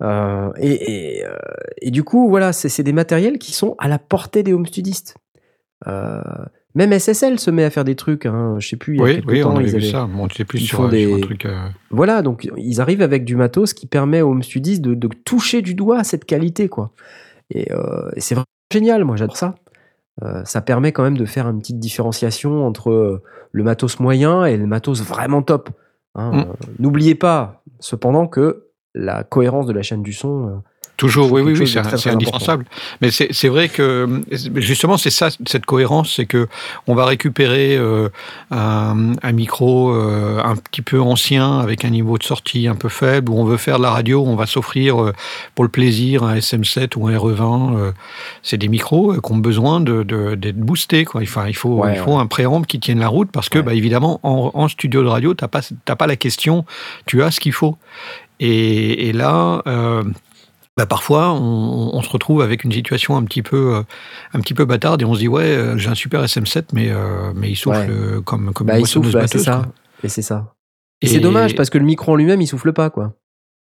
Euh, et, et, euh, et du coup, voilà, c'est c'est des matériels qui sont à la portée des home studistes. Euh, même SSL se met à faire des trucs. Hein. Je sais plus. Il y a Oui, oui, temps, on ils vu avaient- ça. Bon, plus ils sur, font sur des- un truc. euh, Voilà, donc ils arrivent avec du matos qui permet aux home studistes de, de toucher du doigt cette qualité, quoi. Et, euh, et c'est vraiment génial, moi j'adore ça. Euh, ça permet quand même de faire une petite différenciation entre euh, le matos moyen et le matos vraiment top. hein. Mm. Euh, N'oubliez pas, cependant, que la cohérence de la chaîne du son. Toujours, oui, oui, oui, de c'est indispensable. Mais c'est vrai que justement, c'est ça, cette cohérence, c'est que on va récupérer euh, un, un micro euh, un petit peu ancien avec un niveau de sortie un peu faible, où on veut faire de la radio, on va s'offrir euh, pour le plaisir un SM7 ou un RE20. euh, c'est des micros euh, qui ont besoin de- de- d'être boostés. Quoi. Enfin, il faut, Ouais, il faut un préamble qui tienne la route parce que, Ouais. bah, évidemment, en, en studio de radio, t'as pas, t'as pas la question, tu as ce qu'il faut. Et, et là, euh, bah parfois, on, on se retrouve avec une situation un petit peu, euh, un petit peu bâtarde et on se dit ouais, euh, j'ai un super SM7, mais euh, mais il souffle Ouais. comme comme bah, une il souffle, bah, batteuse, ça. Et c'est ça. Et, Et- c'est dommage parce que le micro en lui-même, il souffle pas, quoi.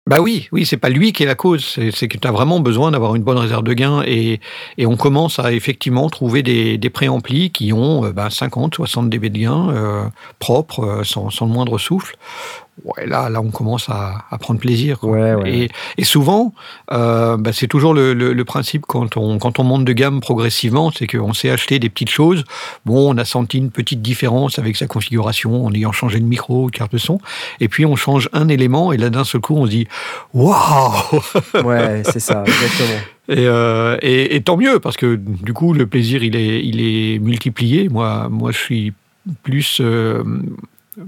Bah oui, oui, c'est pas lui qui est la cause, c'est que tu as vraiment besoin d'avoir une bonne réserve de gain et, et on commence à effectivement trouver des, des préamplis qui ont euh, bah, 50, 60 dB de gain euh, propres, sans, sans le moindre souffle. Ouais, là, là, on commence à, à prendre plaisir. quoi. Ouais, ouais. Et, et souvent, euh, bah, c'est toujours le, le- le principe quand on, quand on monte de gamme progressivement, c'est qu'on s'est acheté des petites choses. Bon, on a senti une petite différence avec sa configuration en ayant changé de micro, carte de son. Et puis on change un élément et là d'un seul coup on se dit waouh Ouais, c'est ça, exactement. et, euh, et, et tant mieux parce que du coup le plaisir il est il est multiplié. Moi moi je suis plus euh,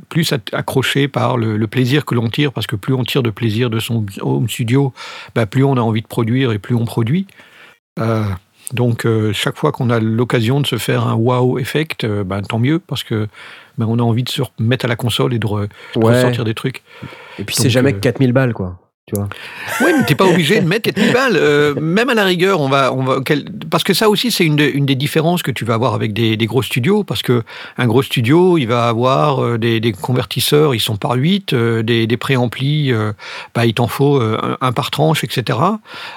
plus accroché par le, le plaisir que l'on tire parce que plus on tire de plaisir de son home studio, bah, plus on a envie de produire et plus on produit. Euh, donc euh, chaque fois qu'on a l'occasion de se faire un wow effect, euh, bah, tant mieux parce que bah, on a envie de se mettre à la console et de, re- de ressortir des trucs. Et puis c'est jamais euh, que 4000 balles, quoi. Tu vois. Oui, mais t'es pas obligé de mettre 4000 balles. Euh, même à la rigueur, on va, on va, parce que ça aussi, c'est une, de- une des différences que tu vas avoir avec des, gros studios, parce que un gros studio, il va avoir euh, des, convertisseurs, ils sont par 8, euh, des, des préamplis, euh, bah, il t'en faut euh, un, par tranche, etc.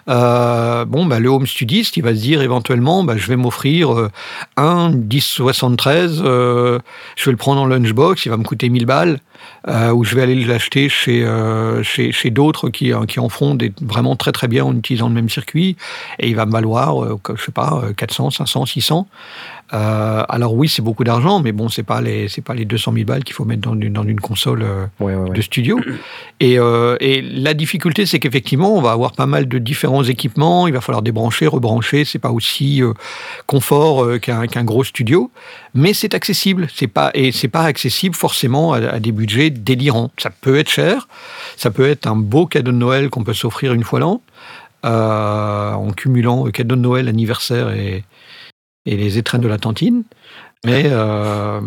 Bon, bah, le home studiste, il va se dire éventuellement, bah, je vais m'offrir un 1073, euh, je vais le prendre en lunchbox, il va me coûter 1000 balles ou je vais aller l'acheter chez, chez, chez d'autres qui, euh, qui en font des, vraiment très très bien en utilisant le même circuit, et il va me valoir, euh, je sais pas, euh, 400, 500, 600. Euh, alors oui, c'est beaucoup d'argent, mais bon, c'est pas les c'est pas les 200 000 balles qu'il faut mettre dans une, dans une console euh, Ouais, ouais, ouais. de studio. Et, euh, et la difficulté, c'est qu'effectivement, on va avoir pas mal de différents équipements. Il va falloir débrancher, rebrancher. C'est pas aussi confort qu'un qu'un gros studio, mais c'est accessible. C'est pas et c'est pas accessible forcément à, à des budgets délirants. Ça peut être cher. Ça peut être un beau cadeau de Noël qu'on peut s'offrir une fois l'an, en cumulant cadeau de Noël, anniversaire et, et les étrennes de la tantine. Mais euh,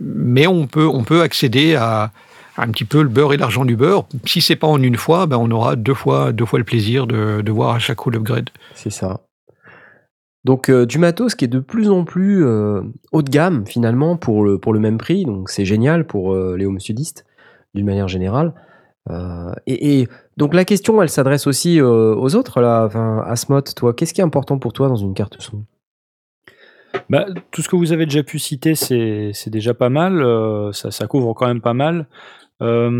mais on peut on peut accéder à un petit peu le beurre et l'argent du beurre. Si c'est pas en une fois, ben on aura deux fois, deux fois le plaisir de, de voir à chaque coup l'upgrade. C'est ça. Donc euh, du matos qui est de plus en plus euh, haut de gamme finalement pour le, pour le même prix. Donc c'est génial pour les studistes d'une manière générale. Et, donc la question elle s'adresse aussi aux autres là. Enfin, toi, qu'est-ce qui est important pour toi dans une carte son? Bah, tout ce que vous avez déjà pu citer, c'est déjà pas mal. euh, ça, ça couvre quand même pas mal. Euh,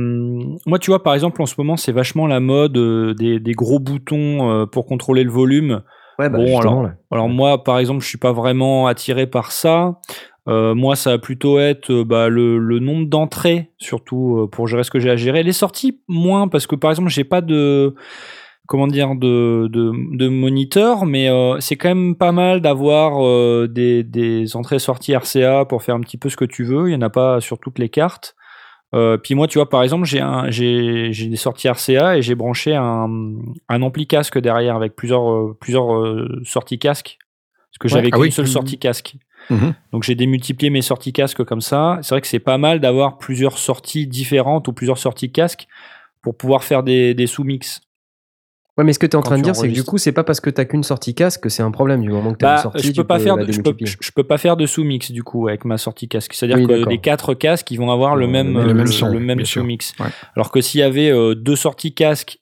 moi, tu vois, par exemple, en ce moment, c'est vachement la mode euh, des, des gros boutons pour contrôler le volume. Ouais, bah, Bon, alors-. Alors moi, par exemple, je suis pas vraiment attiré par ça. Moi, ça va plutôt être bah, le, le nombre d'entrées, surtout pour gérer ce que j'ai à gérer. Les sorties, moins, parce que par exemple, j'ai pas de comment dire de, de, de moniteur, mais euh, c'est quand même pas mal d'avoir euh, des, des entrées-sorties RCA pour faire un petit peu ce que tu veux. Il y en a pas sur toutes les cartes. Euh, puis moi, tu vois, par exemple, j'ai un, j'ai, j'ai des sorties RCA et j'ai branché un, un ampli casque derrière avec plusieurs, plusieurs sorties casque. Parce que Ouais. j'avais Ah qu'une oui. seule Mhm. sortie casque. Mhm. Donc j'ai démultiplié mes sorties casque comme ça. C'est vrai que c'est pas mal d'avoir plusieurs sorties différentes ou plusieurs sorties casque pour pouvoir faire des, des sous-mix. Ouais, mais ce que tu es en train de tu dire, c'est que du coup, c'est pas parce que t'as qu'une sortie casque que c'est un problème. Du moment que t'as Bah, une sortie, je tu peux pas faire, la de, je peux, je peux pas faire de sous-mix du coup avec ma sortie casque. C'est-à-dire Oui, que les quatre casques, ils vont avoir le Le même, euh, le même son, le même sous-mix. Ouais. Alors que s'il y avait euh, deux sorties casque,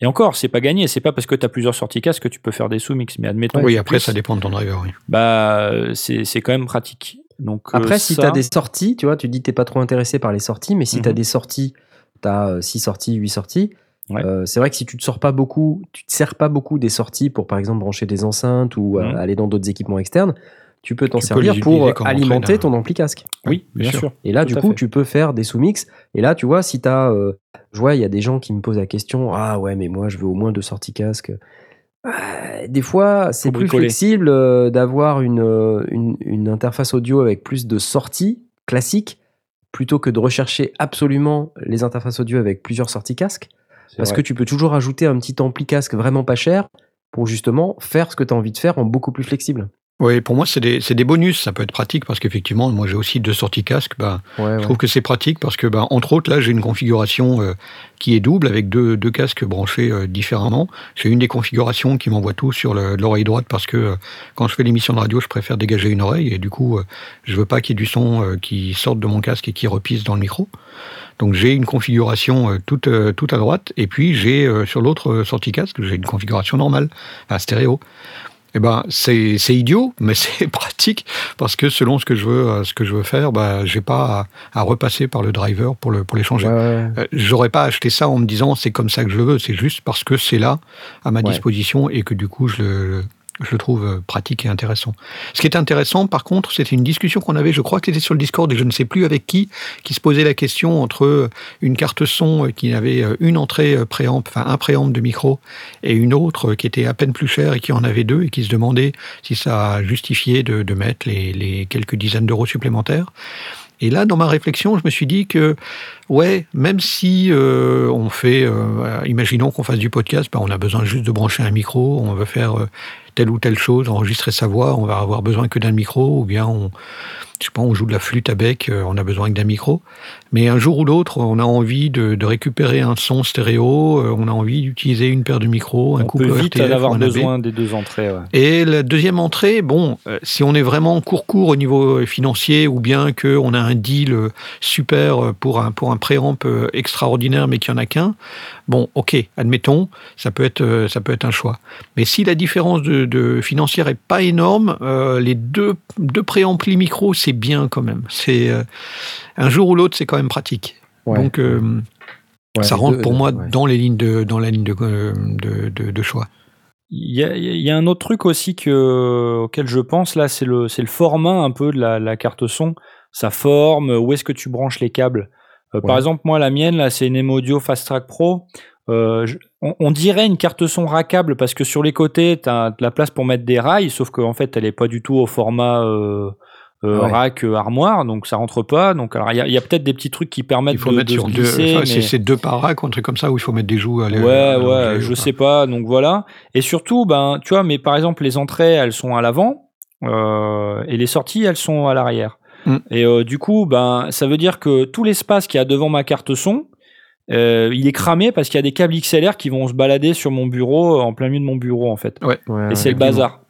et encore, c'est pas gagné. C'est pas parce que tu as plusieurs sorties casque que tu peux faire des sous-mix. Mais admettons. Oui, après, plus, ça dépend de ton driver. Oui. Bah, euh, c'est c'est quand même pratique. Donc euh, Après, si ça- tu as des sorties, tu vois, tu dis que t'es pas trop intéressé par les sorties, mais si Mhm. tu as des sorties, tu as 6 sorties, 8 sorties, Ouais. euh, c'est vrai que si tu te sors pas beaucoup, tu te sers pas beaucoup des sorties pour par exemple brancher des enceintes ou euh, Mhm. aller dans d'autres équipements externes, tu peux t'en servir pour euh, alimenter ton ampli casque. oui, bien bien sûr. sûr. Et là, Tout du coup, fait. tu peux faire des sous-mix. Et là, tu vois, si tu as. je vois, il y a des gens qui me posent la question Ah ouais, mais moi, je veux au moins deux sorties casque. Ah, des fois, c'est plus bricoler. flexible euh, d'avoir une, euh, une, une interface audio avec plus de sorties classiques plutôt que de rechercher absolument les interfaces audio avec plusieurs sorties casque. C'est Parce vrai. que tu peux toujours ajouter un petit ampli casque vraiment pas cher pour justement faire ce que tu as envie de faire en beaucoup plus flexible. Oui, pour moi, c'est des, c'est des bonus. Ça peut être pratique parce qu'effectivement, moi, j'ai aussi deux sorties casque. Bah, Ouais, Je trouve que c'est pratique parce que, bah, entre autres, là, j'ai une configuration euh, qui est double avec deux, deux casques branchés euh, différemment. J'ai une des configurations qui m'envoie tout sur le- l'oreille droite parce que euh, quand je fais l'émission de radio, je préfère dégager une oreille et du coup, je veux pas qu'il y ait du son qui sorte de mon casque et qui repisse dans le micro. Donc j'ai une configuration euh, toute, euh, toute à droite et puis j'ai euh, sur l'autre sortie casque, j'ai une configuration normale, enfin stéréo. Eh ben, c'est idiot, mais c'est pratique parce que selon ce que je veux, ce que je veux faire, bah, j'ai pas à, à repasser par le driver pour le pour les changer. Ouais, ouais. J'aurais pas acheté ça en me disant c'est comme ça que je le veux. C'est juste parce que c'est là à ma Ouais. disposition et que du coup je le je le trouve euh, pratique et intéressant. Ce qui est intéressant, par contre, c'était une discussion qu'on avait, je crois que c'était sur le Discord et je ne sais plus avec qui, qui se posait la question entre euh, une carte son euh, qui avait une entrée préamp, enfin un préamp de micro, et une autre qui était à peine plus chère et qui en avait deux et qui se demandait si ça justifiait de, mettre les, quelques dizaines d'euros supplémentaires. Et là, dans ma réflexion, je me suis dit que, ouais, même si on fait, imaginons qu'on fasse du podcast, bah, on a besoin juste de brancher un micro, on veut faire telle ou telle chose, enregistrer sa voix, on va avoir besoin que d'un micro, ou bien on, je sais pas, on joue de la flûte à bec, euh, on a besoin d'un micro. Mais un jour ou l'autre, on a envie de, de récupérer un son stéréo, euh, on a envie d'utiliser une paire de micros, un On couple peut vite RTF avoir besoin des deux entrées. ouais. Et la deuxième entrée, bon, euh, si on est vraiment court-court au niveau financier ou bien qu'on a un deal super pour un, pour un préamp extraordinaire mais qu'il n'y en a qu'un, bon, ok, admettons, ça peut être, ça peut être un choix. Mais si la différence de, de financière est pas énorme, euh, les deux, deux préamplis micro, c'est bien quand même. C'est euh, un jour ou l'autre, c'est quand même pratique. Ouais. Donc, euh, Ouais, ça rentre deux, pour deux, moi ouais. dans les lignes de, dans la ligne de, de, de- de choix. Il y a, il y a un autre truc aussi que, auquel je pense là, c'est le, c'est le format un peu de la, la carte son, sa forme, où est-ce que tu branches les câbles? Euh, Par exemple, moi, la mienne, là, c'est une M Audio Fast Track Pro. Euh, je- on, on dirait une carte son rackable parce que sur les côtés, tu as de la place pour mettre des rails, sauf qu'en fait, elle est pas du tout au format euh, Ouais. rack euh, armoire, donc ça rentre pas. Donc, alors, il y a, peut-être des petits trucs qui permettent Il faut de, mettre de sur se deux, enfin, c'est mais- c'est deux paracs ou un truc comme ça où il faut mettre des joues à Ouais, à ouais, je sais pas, donc voilà. Et surtout, ben, tu vois, mais par exemple, les entrées, elles sont à l'avant, euh, et les sorties, elles sont à l'arrière. Mm. Et euh, du coup, ben, ça veut dire que tout l'espace qu'il y a devant ma carte son, euh, il est cramé parce qu'il y a des câbles XLR qui vont se balader sur mon bureau, en plein milieu de mon bureau, en fait. Ouais, Et c'est le bazar.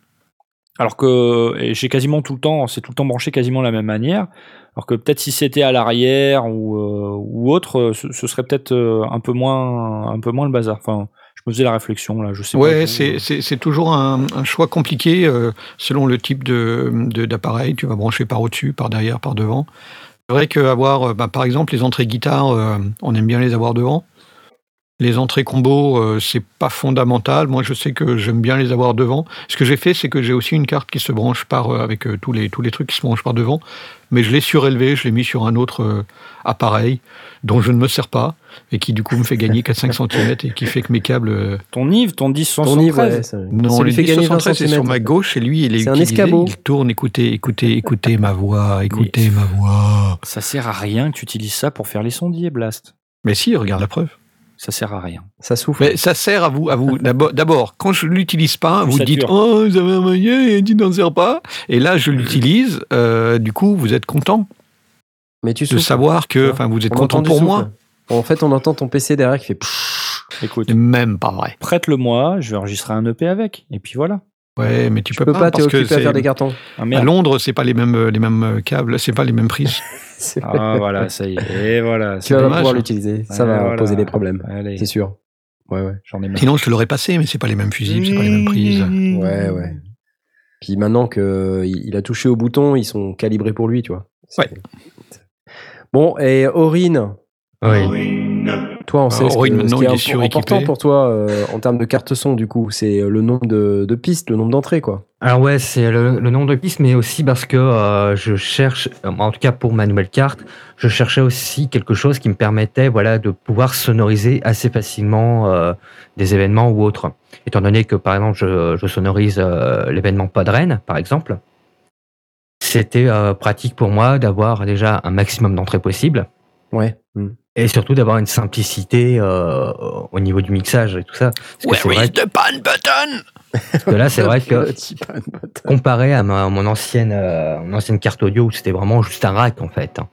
Alors que j'ai quasiment tout le temps, c'est tout le temps branché quasiment de la même manière. Alors que peut-être si c'était à l'arrière ou, euh, ou autre, euh, ce, ce serait peut-être euh, un peu moins, un peu moins le bazar. Enfin, je me faisais la réflexion là, je sais pas. Ouais, c'est toujours un, un choix compliqué euh, selon le type de de- d'appareil. Tu vas brancher par au-dessus, par derrière, par devant. C'est vrai qu'avoir, bah, par exemple, les entrées guitare, euh, on aime bien les avoir devant. Les entrées combo, euh, c'est pas fondamental. Moi, je sais que j'aime bien les avoir devant. Ce que j'ai fait, c'est que j'ai aussi une carte qui se branche par euh, avec euh, tous les tous les trucs qui se branchent par devant, mais je l'ai surélevé, je l'ai mis sur un autre euh, appareil dont je ne me sers pas et qui du coup me fait gagner 4-5 cm et qui fait que mes câbles euh, Ton Yves, ton 10 Ton Yves, ouais, 173. ça, non, ça le lui fait gagner 20 1073 c'est sur ma gauche et lui il est, C'est un escabeau. Il tourne, écoutez, écoutez, écoutez ma voix, écoutez ma voix. Ça sert à rien que tu utilises ça pour faire les sondiers, Blast. Mais si, regarde la preuve. Ça sert à rien. Ça souffle. Mais ça sert à vous, à vous. D'abord, quand je l'utilise pas, vous dites oh vous avez un moyen et tu n'en sers pas. Et là, je l'utilise. euh, du coup, vous êtes content Mais tu de souffles. savoir que, enfin, vous êtes On content pour souffle. moi. En fait, on entend ton PC derrière qui fait pfff. Écoute, C'est même pas vrai. prête-le-moi, je vais enregistrer un EP avec. Et puis voilà. Ouais, mais tu Tu peux, peux pas, t'es parce que à faire des cartons. Ah à. Londres, c'est pas les mêmes, les mêmes câbles, c'est pas les mêmes prises. Ah voilà, ça y est. Et voilà. tu vas pouvoir hein. l'utiliser. Ça va voilà. poser des problèmes. C'est sûr. Ouais, ouais. j'en ai marre. Sinon, je te l'aurais passé, mais c'est pas les mêmes fusibles, c'est pas les mêmes prises. Ouais, ouais. Puis maintenant que il a touché au bouton, ils sont calibrés pour lui, tu vois. C'est- Ouais. Bon, et Aurine, Oui. Toi, on Ah, sait ce, que- qui est important pour toi euh, en termes de carte son, du coup. C'est euh, le nombre de, de pistes, le nombre d'entrées, quoi. Alors ouais, c'est le, le nombre de pistes, mais aussi parce que euh, je cherche, en tout cas pour ma nouvelle carte, je cherchais aussi quelque chose qui me permettait, voilà, de pouvoir sonoriser assez facilement euh, des événements ou autres. Étant donné que par exemple, je, je sonorise euh, l'événement Podren, par exemple, c'était euh, pratique pour moi d'avoir déjà un maximum d'entrées possibles Ouais. Et surtout d'avoir une simplicité euh, au niveau du mixage et tout ça. Parce que c'est vrai the pan button? Que là, c'est vrai que comparé à ma, mon, ancienne, euh, mon ancienne carte audio où c'était vraiment juste un rack en fait. hein.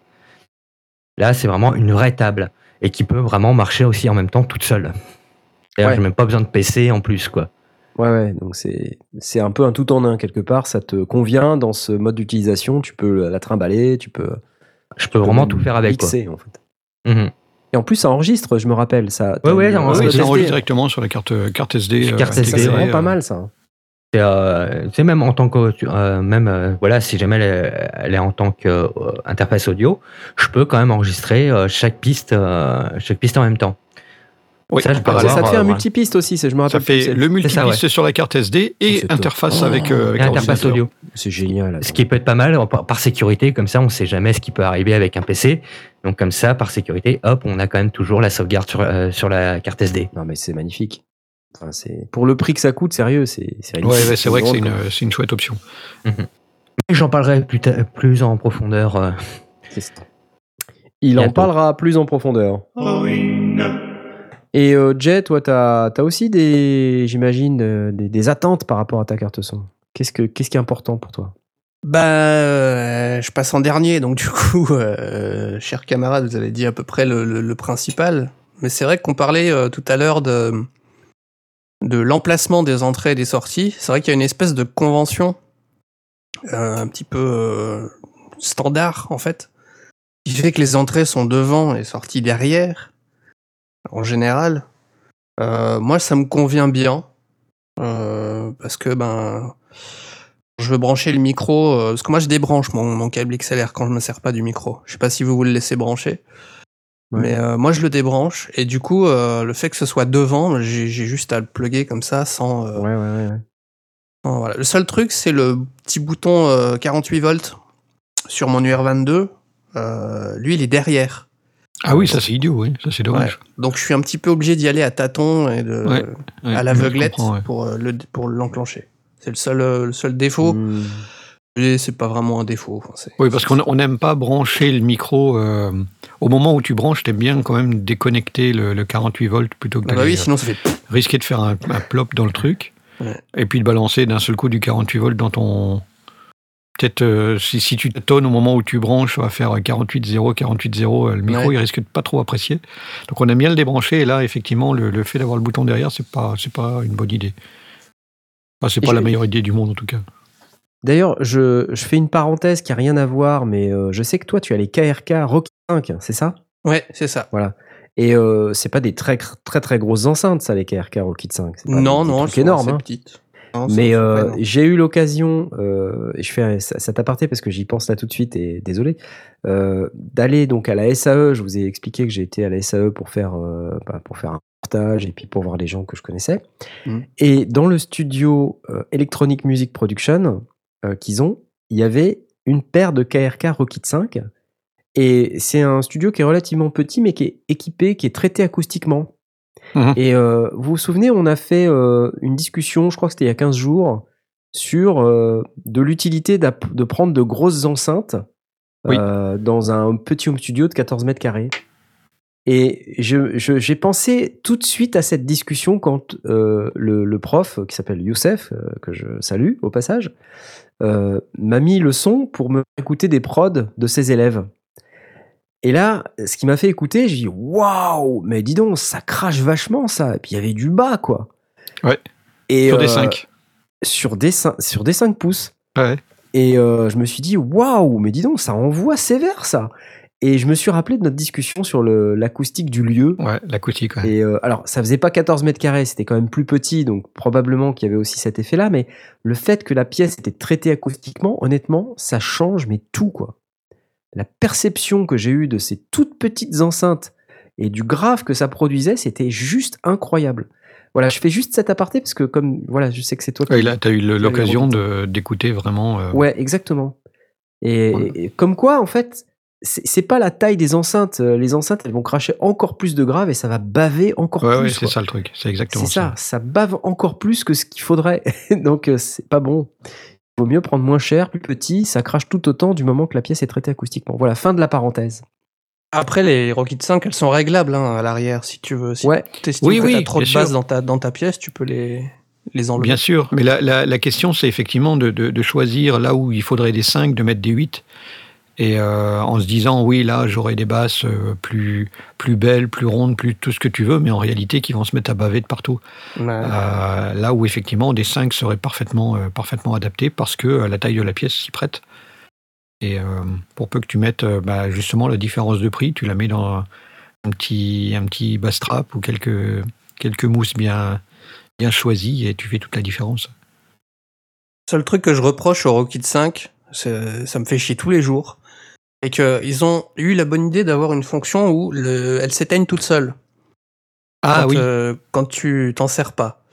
Là, c'est vraiment une vraie table et qui peut vraiment marcher aussi en même temps toute seule. D'ailleurs, Ouais. j'ai même pas besoin de PC en plus quoi. Ouais, ouais. Donc c'est c'est un peu un tout en un quelque part. Ça te convient dans ce mode d'utilisation. Tu peux la trimballer, tu peux. Je peux vraiment tout faire avec quoi. Mixer, en fait. Mhm. Et en plus, ça enregistre, je me rappelle. Ça, Ouais, ouais, enregistre. Ça directement sur la carte, carte SD. Sur euh, carte SD, C'est vraiment euh, pas mal, ça. C'est euh, c'est même en tant que euh, même euh, voilà si jamais elle est, elle est en tant qu'interface audio, je peux quand même enregistrer euh, chaque piste euh, chaque piste en même temps. Oui, Ça, je peux par Ça, avoir, ça te fait euh, un voilà. multipiste aussi, je me Ça rappelle. plus, fait le ça, multipiste sur la carte SD Oh, et interface Oh. avec, euh, avec interface audio. C'est génial. Ce qui peut être pas mal par, sécurité, comme ça on sait jamais ce qui peut arriver avec un PC. Donc comme ça, par sécurité, hop, on a quand même toujours la sauvegarde sur, euh, sur la carte SD. Non, mais c'est magnifique. Enfin, c'est pour le prix que ça coûte, sérieux, c'est c'est Ouais, ouais, c'est vrai que c'est une, c'est une chouette option. Et J'en parlerai plus, en profondeur. euh. ça. Il en parlera plus en profondeur. Et euh, Jet, toi, t'as as aussi des, j'imagine, euh, des, attentes par rapport à ta carte son? Qu'est-ce que qu'est-ce qui est important pour toi? Bah, euh, je passe en dernier, donc du coup, euh, chers camarades, vous avez dit à peu près le, principal. Mais c'est vrai qu'on parlait euh, tout à l'heure de, de l'emplacement des entrées et des sorties. C'est vrai qu'il y a une espèce de convention un petit peu standard, en fait, qui fait que les entrées sont devant et les sorties derrière, en général. Euh, moi, ça me convient bien, euh, parce que, ben je veux brancher le micro, euh, parce que moi je débranche mon, mon câble XLR quand je me sers pas du micro. Je sais pas si vous vous le laissez brancher. Ouais. Mais moi je le débranche et du coup le fait que ce soit devant, j'ai juste à le plugger comme ça sans, Ouais, ouais, ouais. ouais. sans- voilà. Le seul truc c'est le petit bouton euh, 48 volts sur mon UR22. Euh, lui il est derrière. Ah oui, ça c'est idiot, oui, ça c'est dommage. Donc je suis un petit peu obligé d'y aller à tâtons et de, Ouais, Ouais, à l'aveuglette pour, euh, le, pour l'enclencher. C'est le seul, euh, le seul défaut. Hmm. Et c'est pas vraiment un défaut. Oui, parce qu'on on n'aime pas brancher le micro. euh, au moment où tu branches, t'aimes bien quand même déconnecter le, le 48 volts plutôt que bah d'aller, oui, sinon ça fait risquer de faire un, un plop dans le truc. Ouais. Et puis de balancer d'un seul coup du 48 volts dans ton. Peut-être euh, si, si tu tonnes au moment où tu branches, va faire 48-0, 48-0. euh, Le micro, Ouais. il risque de pas trop apprécier. Donc on aime bien le débrancher. Et là, effectivement, le, le fait d'avoir le bouton derrière, c'est pas, c'est pas une bonne idée. Enfin, c'est Et pas je- la meilleure idée du monde en tout cas. D'ailleurs, je, je fais une parenthèse qui a rien à voir, mais euh, je sais que toi, tu as les KRK Rock 5, c'est ça? Ouais, c'est ça. Et euh, c'est pas des très très très grosses enceintes, ça, les KRK Rocket 5. C'est pas Non, des- des non, trucs elles sont énormes. assez hein. petites. Non, Mais euh, j'ai eu l'occasion, euh, et je fais ça- cet aparté parce que j'y pense là tout de suite et désolé, euh, d'aller donc à la SAE. Je vous ai expliqué que j'ai été à la SAE pour faire, euh, bah, pour faire un reportage et puis pour voir les gens que je connaissais. Mhm. Et dans le studio Electronic Music Production qu'ils ont, il y avait une paire de KRK Rocket 5. Et c'est un studio qui est relativement petit mais qui est équipé, qui est traité acoustiquement. Mhm. Et euh, vous vous souvenez, on a fait euh, une discussion, je crois que c'était il y a 15 jours, sur euh, de l'utilité de prendre de grosses enceintes dans un petit home studio de 14 mètres carrés. Et j'ai pensé tout de suite à cette discussion quand le, le prof, qui s'appelle Youssef, que je salue au passage, m'a mis le son pour me écouter des prods de ses élèves. Et là, ce qui m'a fait écouter, j'ai dit waouh, mais dis donc, ça crache vachement ça. Et puis il y avait du bas quoi. Ouais. Et, Sur des euh, 5. Sur des, cin- sur des 5 pouces. Ouais. Et euh, je me suis dit, waouh, mais dis donc, ça envoie sévère ça. Et je me suis rappelé de notre discussion sur l'acoustique du lieu. Ouais, l'acoustique, ouais. Et euh, alors, ça faisait pas 14 mètres carrés, c'était quand même plus petit, donc probablement qu'il y avait aussi cet effet-là. Mais le fait que la pièce était traitée acoustiquement, honnêtement, ça change, mais tout quoi. La perception que j'ai eue de ces toutes petites enceintes et du grave que ça produisait, c'était juste incroyable. Voilà, je fais juste cet aparté parce que comme voilà, je sais que c'est toi. qui- Ouais, là, tu as eu qui l'occasion d'écouter vraiment. euh, Ouais, exactement. Et, comme quoi, en fait, c'est pas la taille des enceintes. Euh, Les enceintes, elles vont cracher encore plus de grave et ça va baver encore ouais, ouais, plus. c'est ça le truc. C'est exactement C'est ça, ça bave encore plus que ce qu'il faudrait. Donc euh, c'est pas bon. Il vaut mieux prendre moins cher, plus petit, ça crache tout autant du moment que la pièce est traitée acoustiquement. Voilà, fin de la parenthèse. Après, les Rocket 5, elles sont réglables hein, à l'arrière, si tu veux. Si Ouais. Oui, que oui, t'as trop de sûr. dans ta, dans ta pièce, tu peux les, les enlever. Bien sûr, mais la, la, la question, c'est effectivement de, de, de choisir là où il faudrait des 5, de mettre des 8. Et euh, en se disant, oui, là, j'aurai des basses euh, plus, plus belles, plus rondes, plus tout ce que tu veux, mais en réalité, qui vont se mettre à baver de partout. Ouais. Euh, là où, effectivement, des 5 seraient parfaitement, euh, parfaitement adaptés parce que la taille de la pièce s'y prête. Et pour peu que tu mettes bah, justement la différence de prix, tu la mets dans un petit, un petit bass trap ou quelques, quelques mousses bien, bien choisies et tu fais toute la différence. seul truc que je reproche au Rocket 5, c'est- ça me fait chier tous les jours, et qu'ils ont eu la bonne idée d'avoir une fonction où le, elle s'éteigne toute seule. Ah quand, oui, euh, quand tu t'en sers pas.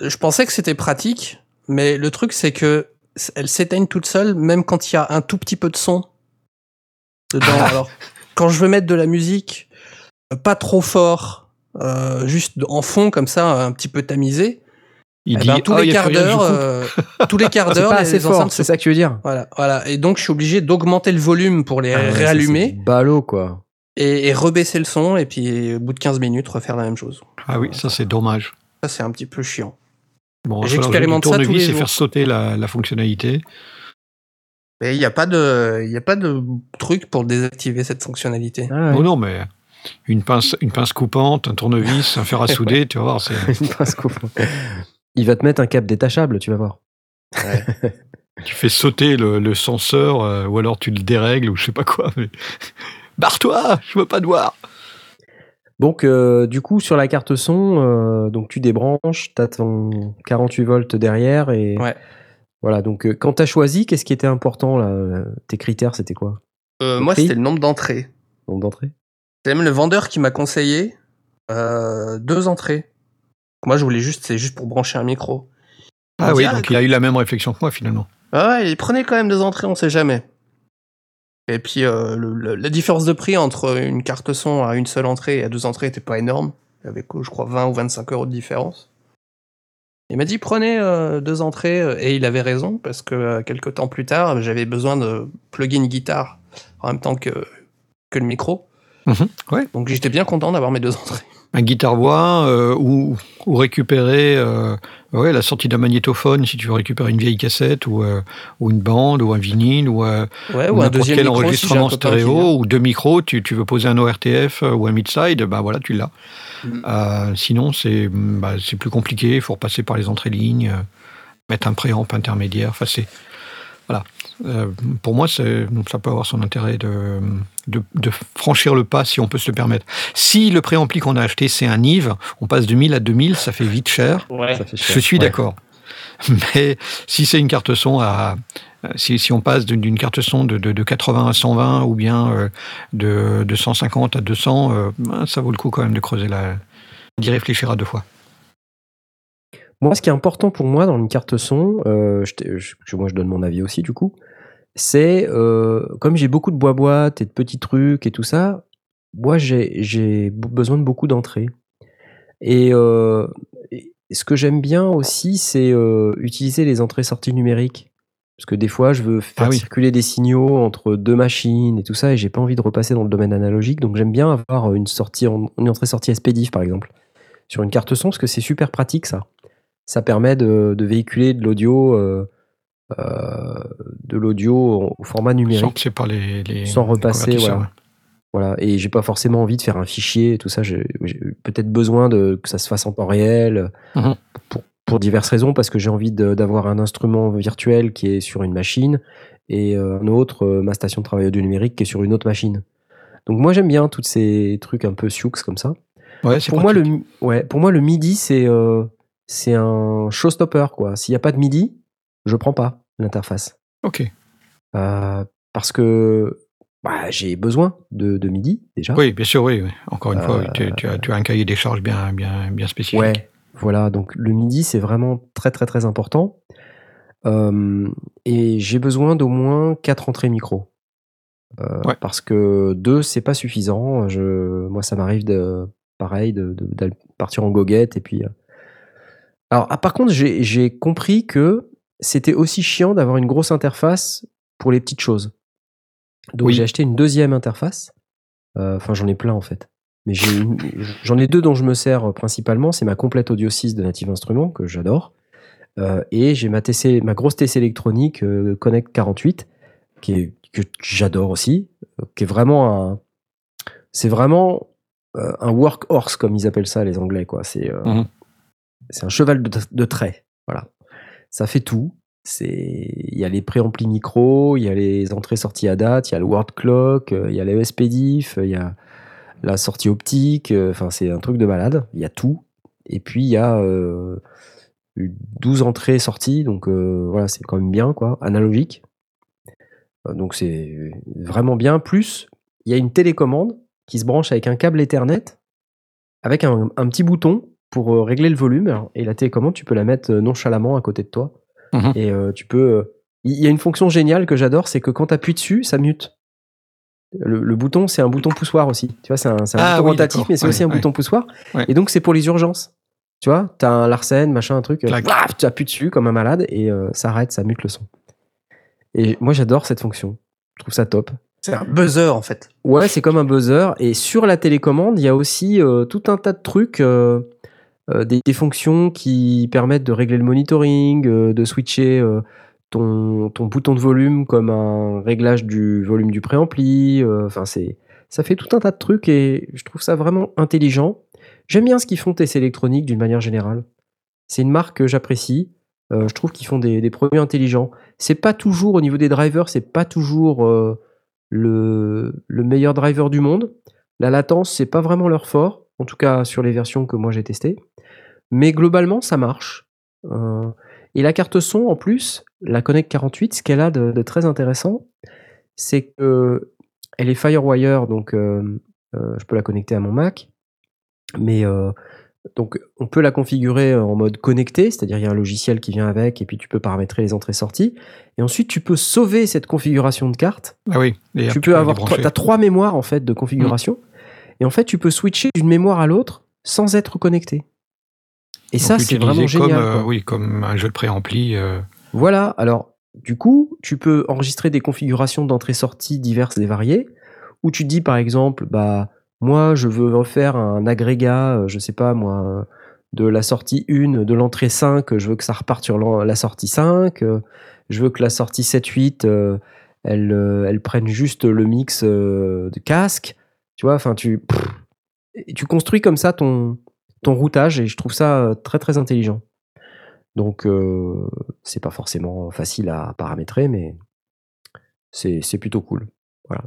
Je pensais que c'était pratique, mais le truc c'est que elle s'éteigne toute seule, même quand il y a un tout petit peu de son dedans. Alors, quand je veux mettre de la musique, euh, pas trop fort, euh, juste en fond comme ça, un petit peu tamisé, il eh dit ben, tous Ah, les quarts d'heure, euh, tous les quarts C'est d'heure, pas les assez fort, enceintes c'est ça que tu veux dire voilà, voilà. Et donc, je suis obligé d'augmenter le volume pour les Ah réallumer c'est Ballot quoi. et, et rebaisser le son, et puis au bout de 15 minutes, refaire la même chose. Ah oui, ça c'est dommage. Ça, c'est un petit peu chiant. Bon, J'expérimente ça tous les tournevis et jours. faire sauter la, la fonctionnalité. Mais il n'y a pas de, il y a pas de truc pour désactiver cette fonctionnalité. Ah ouais. Oh non, mais une pince, une pince coupante, un tournevis, un fer à souder, tu vas voir, c'est. Une pince coupe. Il va te mettre un câble détachable, tu vas voir. Tu fais sauter le, le senseur, euh, ou alors tu le dérègles, ou je sais pas quoi. Mais... Barre-toi, je veux pas te voir. Donc, euh, du coup, sur la carte son, euh, donc tu débranches, tu as ton 48 volts derrière. Et Ouais. voilà, donc euh, quand tu as choisi, qu'est-ce qui était important là Tes critères, c'était quoi? Euh, moi, c'était le nombre d'entrées. Nombre d'entrées? C'est même le vendeur qui m'a conseillé euh, deux entrées. Moi, je voulais juste, c'est juste pour brancher un micro. Ah On oui, dit, ah, donc il a eu la même réflexion que moi finalement. Ah ouais, il prenait quand même deux entrées, on sait jamais. Et puis, euh, le- le- la différence de prix entre une carte son à une seule entrée et à deux entrées était pas énorme. Il y avait, je crois, 20 ou 25 euros de différence. Il m'a dit, prenez euh, deux entrées, euh, et il avait raison, parce que euh, quelques temps plus tard, j'avais besoin de plugger une guitare en même temps que, que le micro. Mhm, ouais. Donc j'étais bien content d'avoir mes deux entrées. Un guitare-voix, euh, ou, ou récupérer euh, ouais, la sortie d'un magnétophone si tu veux récupérer une vieille cassette, ou, euh, ou une bande, ou un vinyle, ou, Ouais, ou ou un n'importe deuxième quel micro, si j'ai un enregistrement qui stéréo, ou deux micros, tu, tu veux poser un ORTF ou un mid-side, bah voilà, tu l'as. Euh, sinon, c'est bah, c'est plus compliqué, il faut repasser par les entrées lignes, euh, mettre un préamp intermédiaire, enfin c'est... Voilà. Euh, pour moi, ça peut avoir son intérêt de, de, de franchir le pas si on peut se le permettre. Si le préampli qu'on a acheté, c'est un Nive, on passe de 1000 à 2000, ça fait vite cher. Ouais. Ça fait cher. Je suis Ouais. d'accord. Mais si c'est une carte son à. Si, si on passe d'une- carte son de, de, de 80 à 120 ou bien euh, de, de 150 à 200, euh, ben, ça vaut le coup quand même de creuser la. d'y réfléchir à deux fois. Moi, ce qui est important pour moi dans une carte son, euh, je moi je donne mon avis aussi du coup, c'est euh, comme j'ai beaucoup de bois-boîtes et de petits trucs et tout ça, moi j'ai besoin de beaucoup d'entrées. Et, euh, et ce que j'aime bien aussi, c'est utiliser les entrées-sorties numériques. Parce que des fois, je veux faire Ah oui. circuler des signaux entre deux machines et tout ça, et j'ai pas envie de repasser dans le domaine analogique. Donc j'aime bien avoir une sortie, en- une entrée-sortie SPDIF par exemple, sur une carte son, parce que c'est super pratique ça ça permet de, de véhiculer de l'audio euh, euh, de l'audio au format numérique par les. les sans repasser convertisseurs, voilà. Voilà, et j'ai pas forcément envie de faire un fichier et tout ça. J'ai peut-être besoin de que ça se fasse en temps réel Mhm. pour, pour diverses raisons, parce que j'ai envie d'avoir un instrument virtuel qui est sur une machine et euh, un autre, ma station de travail audio numérique, qui est sur une autre machine. Donc moi j'aime bien tous ces trucs un peu sioux comme ça. Ouais, Pour moi, le, ouais, pour moi, le MIDI, c'est euh, c'est un showstopper. quoi. S'il n'y a pas de MIDI, je prends pas l'interface. Ok. Euh, parce que bah, j'ai besoin de, de MIDI déjà. Oui, bien sûr, oui. oui. Encore une fois, oui, Euh, tu, tu as, tu as un cahier des charges bien, bien, bien spécifique. Ouais, voilà. Donc le MIDI, c'est vraiment très très très important. Euh, et j'ai besoin d'au moins quatre entrées micro. Euh, Ouais. Parce que deux, c'est pas suffisant. Je, moi, ça m'arrive de pareil de, de- partir en goguette et puis. Alors, ah, par contre, j'ai compris que c'était aussi chiant d'avoir une grosse interface pour les petites choses. Donc Oui. j'ai acheté une deuxième interface. Euh, Enfin, j'en ai plein en fait. Mais j'en ai deux dont je me sers euh, principalement. C'est ma complète Audio 6 de Native Instruments que j'adore. Euh, et j'ai ma, TC, ma grosse TC électronique euh, Connect 48 qui est, que j'adore aussi, qui est vraiment un. C'est vraiment un workhorse comme ils appellent ça les Anglais quoi. C'est Mhm. C'est un cheval de, trait. Voilà. Ça fait tout. C'est il y a les préamplis micro, il y a les entrées-sorties à date, il y a le word clock, euh, il y a les SPDIF, il y a la sortie optique. euh, Enfin, c'est un truc de malade. Il y a tout. Et puis il y a euh, 12 entrées-sorties, donc euh, voilà, c'est quand même bien quoi, analogique. Donc c'est vraiment bien. Plus il y a une télécommande qui se branche avec un câble Ethernet avec un petit bouton pour euh, régler le volume. Et la télécommande, tu peux la mettre euh, nonchalamment à côté de toi. Mhm. Et euh, tu peux. Il y a une fonction géniale que j'adore, c'est que quand tu appuies dessus, ça mute. Le, le bouton, c'est un bouton poussoir aussi. Tu vois, c'est un, c'est un Ah bouton oui, rotatif, d'accord. mais c'est aussi un ouais. bouton poussoir. Ouais. Et donc, c'est pour les urgences. Tu vois, t'as un Larsen, machin, un truc. euh, tu appuies dessus comme un malade et euh, ça arrête, ça mute le son. Et moi, j'adore cette fonction. Je trouve ça top. C'est un buzzer en fait. Ouais, c'est comme un buzzer. Et sur la télécommande, il y a aussi euh, tout un tas de trucs, euh, des, des fonctions qui permettent de régler le monitoring, euh, de switcher euh, ton, ton bouton de volume comme un réglage du volume du préampli. euh, Enfin, c'est ça fait tout un tas de trucs et je trouve ça vraiment intelligent. J'aime bien ce qu'ils font TC Electronic d'une manière générale. C'est une marque que j'apprécie. Euh, je trouve qu'ils font des, des produits intelligents. C'est pas toujours au niveau des drivers, c'est pas toujours euh, le, le meilleur driver du monde. La latence, c'est pas vraiment leur fort, en tout cas sur les versions que moi j'ai testées. Mais globalement, ça marche. Euh, et la carte son, en plus, la Connect 48, ce qu'elle a de, de très intéressant, c'est que elle est Firewire, donc euh, euh, je peux la connecter à mon Mac. Mais euh, donc on peut la configurer en mode connecté, c'est-à-dire il y a un logiciel qui vient avec et puis tu peux paramétrer les entrées-sorties. Et ensuite tu peux sauver cette configuration de carte Ah oui. Et tu peux avoir trois, as trois mémoires en fait de configuration et en fait tu peux switcher d'une mémoire à l'autre sans être connecté. Et Donc, ça c'est vraiment génial. Comme, euh, oui, comme un jeu de préampli. euh, Voilà, alors du coup, tu peux enregistrer des configurations d'entrée-sortie diverses et variées, où tu dis par exemple, bah moi je veux refaire un agrégat, euh, je sais pas moi, de la sortie 1, de l'entrée 5, je veux que ça reparte sur la sortie 5, euh, je veux que la sortie 7-8, euh, elle, elle prenne juste le mix de casque, tu vois, enfin tu, tu construis comme ça ton, routage et je trouve ça euh, très très intelligent. Donc, euh, c'est pas forcément facile à paramétrer, mais c'est plutôt cool. Voilà.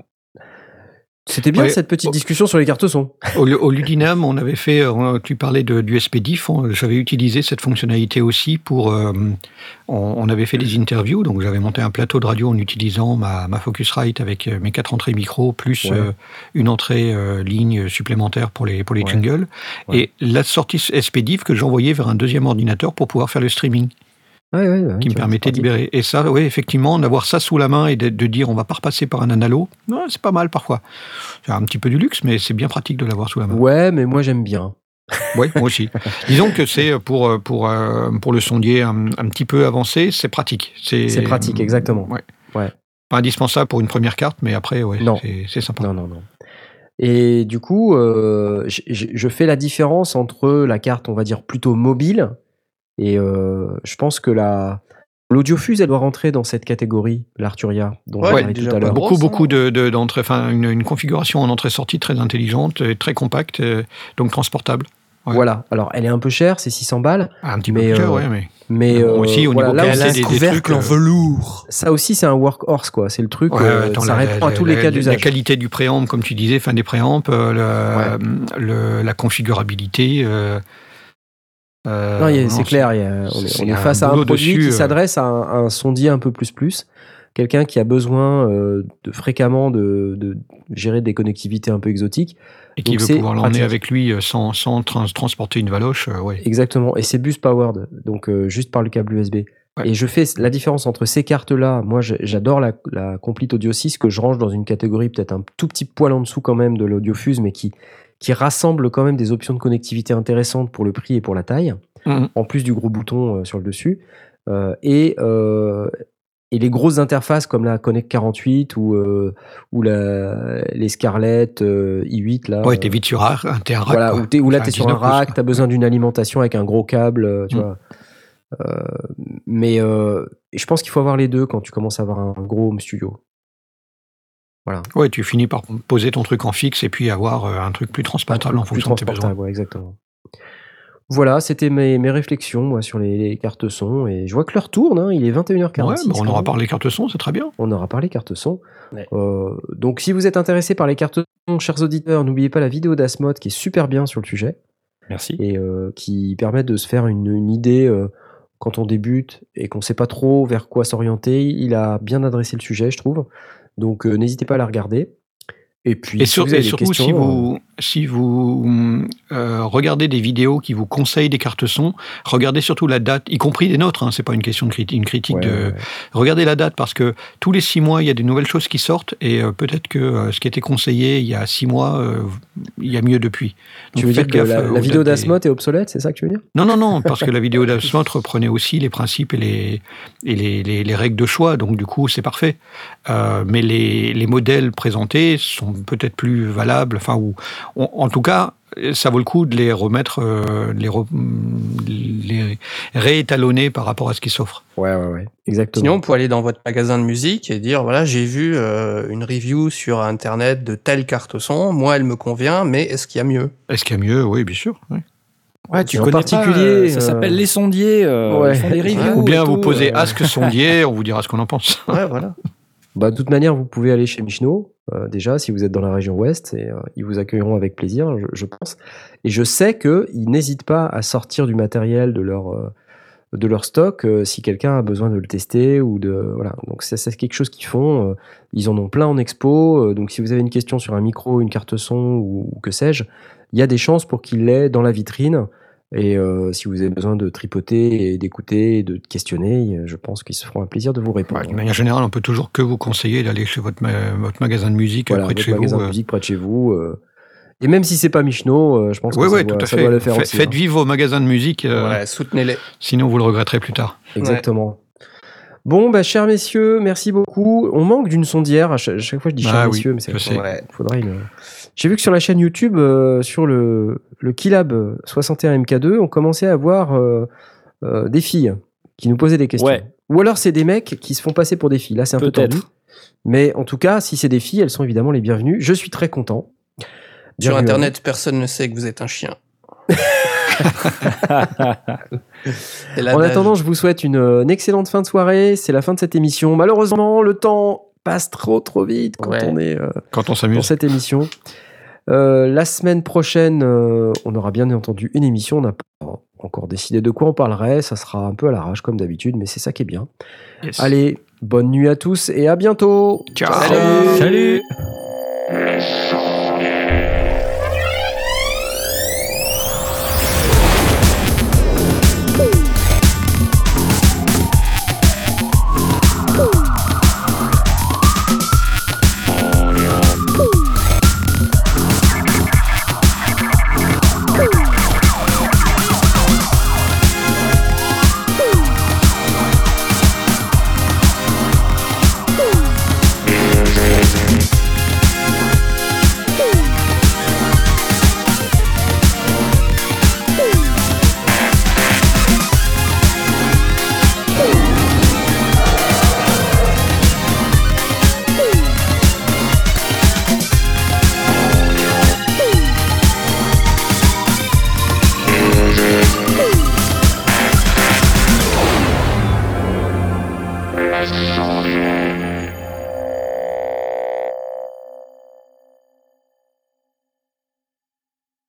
C'était bien Ouais. cette petite discussion sur les cartes son. Au, au Ludinam, on avait fait, euh, tu parlais de, du SPDIF, j'avais utilisé cette fonctionnalité aussi pour, euh, on, on avait fait des interviews, donc j'avais monté un plateau de radio en utilisant ma, ma Focusrite avec euh, mes quatre entrées micro, plus Ouais. euh, une entrée euh, ligne supplémentaire pour les, pour les Ouais. jingles, Ouais. et la sortie SPDIF que j'envoyais vers un deuxième ordinateur pour pouvoir faire le streaming, Ouais, ouais, ouais, qui me permettait de libérer. Et ça, oui, effectivement, d'avoir ça sous la main et de, de dire on va pas repasser par un analo, c'est pas mal parfois. C'est un petit peu du luxe, mais c'est bien pratique de l'avoir sous la main. Ouais, mais moi j'aime bien. Oui, moi aussi. Disons que c'est pour, pour, euh, pour le sondier un, un petit peu avancé, c'est pratique. C'est pratique, exactement. Ouais. Ouais. Pas indispensable pour une première carte, mais après, ouais, c'est- sympa. Non, non, non. Et du coup, euh, je fais la différence entre la carte, on va dire, plutôt mobile. Et euh, je pense que la, L'audiofuse, elle doit rentrer dans cette catégorie, l'Arturia, dont Ouais, on elle parlait tout à l'heure. grosse, Beaucoup, hein. beaucoup de, de- d'entrées, enfin, une, une configuration en entrée-sortie très intelligente, et très compacte, euh, donc transportable. Ouais. Voilà. Alors, elle est un peu chère, c'est 600 balles, Ah, un petit Mais, peu plus cher, euh, ouais, mais. mais Bon, euh, aussi, au voilà, niveau là aussi, des- couvercle trucs, en velours. ça aussi, c'est un workhorse, quoi. C'est le truc, Ouais, euh, attends, ça la- répond à la- tous les la- cas La d'usage. qualité du préamp, comme tu disais, fin des préamps, euh, le- le- la configurabilité. Euh, c'est clair, il y a- on est, on face à un produit dessus, qui euh. s'adresse à un, à un sondier un peu plus plus, quelqu'un qui a besoin euh, de fréquemment de, de gérer des connectivités un peu exotiques. Et qui veut pouvoir l'emmener avec lui euh, sans, sans trans- transporter une valoche, ouais. Exactement, et c'est bus powered, donc juste par le câble USB. Ouais. Et je fais la différence entre ces cartes-là. Moi, j'adore la, la Complete Audio 6 que je range dans une catégorie peut-être un tout petit poil en dessous quand même de l'audiofuse, mais qui, qui rassemble quand même des options de connectivité intéressantes pour le prix et pour la taille. Mhm. en plus du gros bouton euh, sur le dessus. Euh, et, euh, et les grosses interfaces comme la Connect 48 ou, euh, ou la, les Scarlett euh, i8. Là, Ouais, t'es vite sur un, t'es rack, voilà, t'es- où là, Enfin, tu es sur un 19 pouces, rack, quoi. tu as besoin d'une alimentation avec un gros câble. Tu Mm. vois. Mais je pense qu'il faut avoir les deux quand tu commences à avoir un gros home studio. Voilà. Ouais, tu finis par poser ton truc en fixe et puis avoir euh, un truc plus transportable en Plus fonction de tes besoins. transportable, ouais, exactement. Voilà, c'était mes, mes réflexions moi, sur les, les cartes son. Et je vois que l'heure tourne, hein, il est 21h46. Ouais, bah, on aura parlé carte son, c'est très bien. On aura parlé carte son. Ouais. Euh, donc, si vous êtes intéressé par les cartes son, chers auditeurs, n'oubliez pas la vidéo d'Asmod qui est super bien sur le sujet Merci. et euh, qui permet de se faire une, une idée euh, quand on débute et qu'on ne sait pas trop vers quoi s'orienter. Il a bien adressé le sujet, je trouve. Donc, euh, n'hésitez pas à la regarder. Et puis, Et, si sur- vous avez et des surtout, questions, si euh, vous, si vous euh, regardez des vidéos qui vous conseillent des cartes son, regardez surtout la date, y compris des nôtres. Hein, c'est pas une question de critique, une critique ouais, de. ouais, ouais. Regardez la date parce que tous les six mois, il y a des nouvelles choses qui sortent et euh, peut-être que euh, ce qui était conseillé il y a six mois, il y a mieux depuis. Tu veux dire que la, vidéo des- d'Asmod est obsolète, c'est ça que tu veux dire? Non, non, non, parce que la vidéo d'Asmot reprenait aussi les principes et les, et les, les- les règles de choix, donc du coup, c'est parfait. Mais les, les modèles présentés sont peut-être plus valables, enfin, ou en, en tout cas, ça vaut le coup de les remettre, euh, de les, re- les réétalonner par rapport à ce qui s'offre. Ouais, ouais, ouais. Exactement. Sinon, vous pouvez aller dans votre magasin de musique et dire voilà, j'ai vu euh, une review sur internet de telle carte son. Moi, elle me convient, mais est-ce qu'il y a mieux? Est-ce qu'il y a mieux? Oui, bien sûr. oui. Ouais, tu En connais particulier, pas, euh, ça euh, s'appelle les sondiers. euh, Ouais. Ils font des reviews. Ou bien vous tout, posez euh. Ask Sondier, on vous dira ce qu'on en pense. Ouais, voilà. Bah, de toute manière, vous pouvez aller chez Michno, euh, déjà, si vous êtes dans la région ouest, et euh, ils vous accueilleront avec plaisir, je, pense. Et je sais qu'ils n'hésitent pas à sortir du matériel de leur, euh, de leur stock euh, si quelqu'un a besoin de le tester ou de. Voilà. Donc, c'est quelque chose qu'ils font. ils en ont plein en expo. donc, si vous avez une question sur un micro, une carte son ou, que sais-je, il y a des chances pour qu'ils l'aient dans la vitrine. Et euh, si vous avez besoin de tripoter et d'écouter et de questionner, je pense qu'ils se feront un plaisir de vous répondre. Ouais, de manière générale, on peut toujours que vous conseiller d'aller chez votre, ma- votre magasin de musique voilà, près de chez vous. magasin de euh. musique près de chez vous. euh. Et même si c'est pas Michno, euh, je pense Oui, que oui, ça, tout doit, à ça fait. doit le faire Fa- aussi. Faites hein. vivre vos magasins de musique, euh, Ouais, soutenez-les. sinon vous le regretterez plus tard. Exactement. Bon, bah, chers messieurs, merci beaucoup. On manque d'une sondière. À chaque, chaque fois, je dis Ah chers oui, messieurs, mais c'est faudrait une. J'ai vu que sur la chaîne YouTube, euh, sur le, le Keylab 61 MK2, on commençait à voir euh, euh, des filles qui nous posaient des questions. Ouais. Ou alors c'est des mecs qui se font passer pour des filles. Là, c'est un peu Peut-être. tendu. Mais en tout cas, si c'est des filles, elles sont évidemment les bienvenues. Je suis très content. Sur Bienvenue internet, personne ne sait que vous êtes un chien. En attendant, je vous souhaite une, une excellente fin de soirée. C'est la fin de cette émission. Malheureusement, le temps passe trop trop vite quand Ouais. on est euh, Quand on dans s'amuse. cette émission. Euh, la semaine prochaine, euh, on aura bien entendu une émission. On n'a pas encore décidé de quoi on parlerait. Ça sera un peu à l'arrache comme d'habitude, mais c'est ça qui est bien. Yes. Allez, bonne nuit à tous et à bientôt. Ciao. Salut. Salut Salut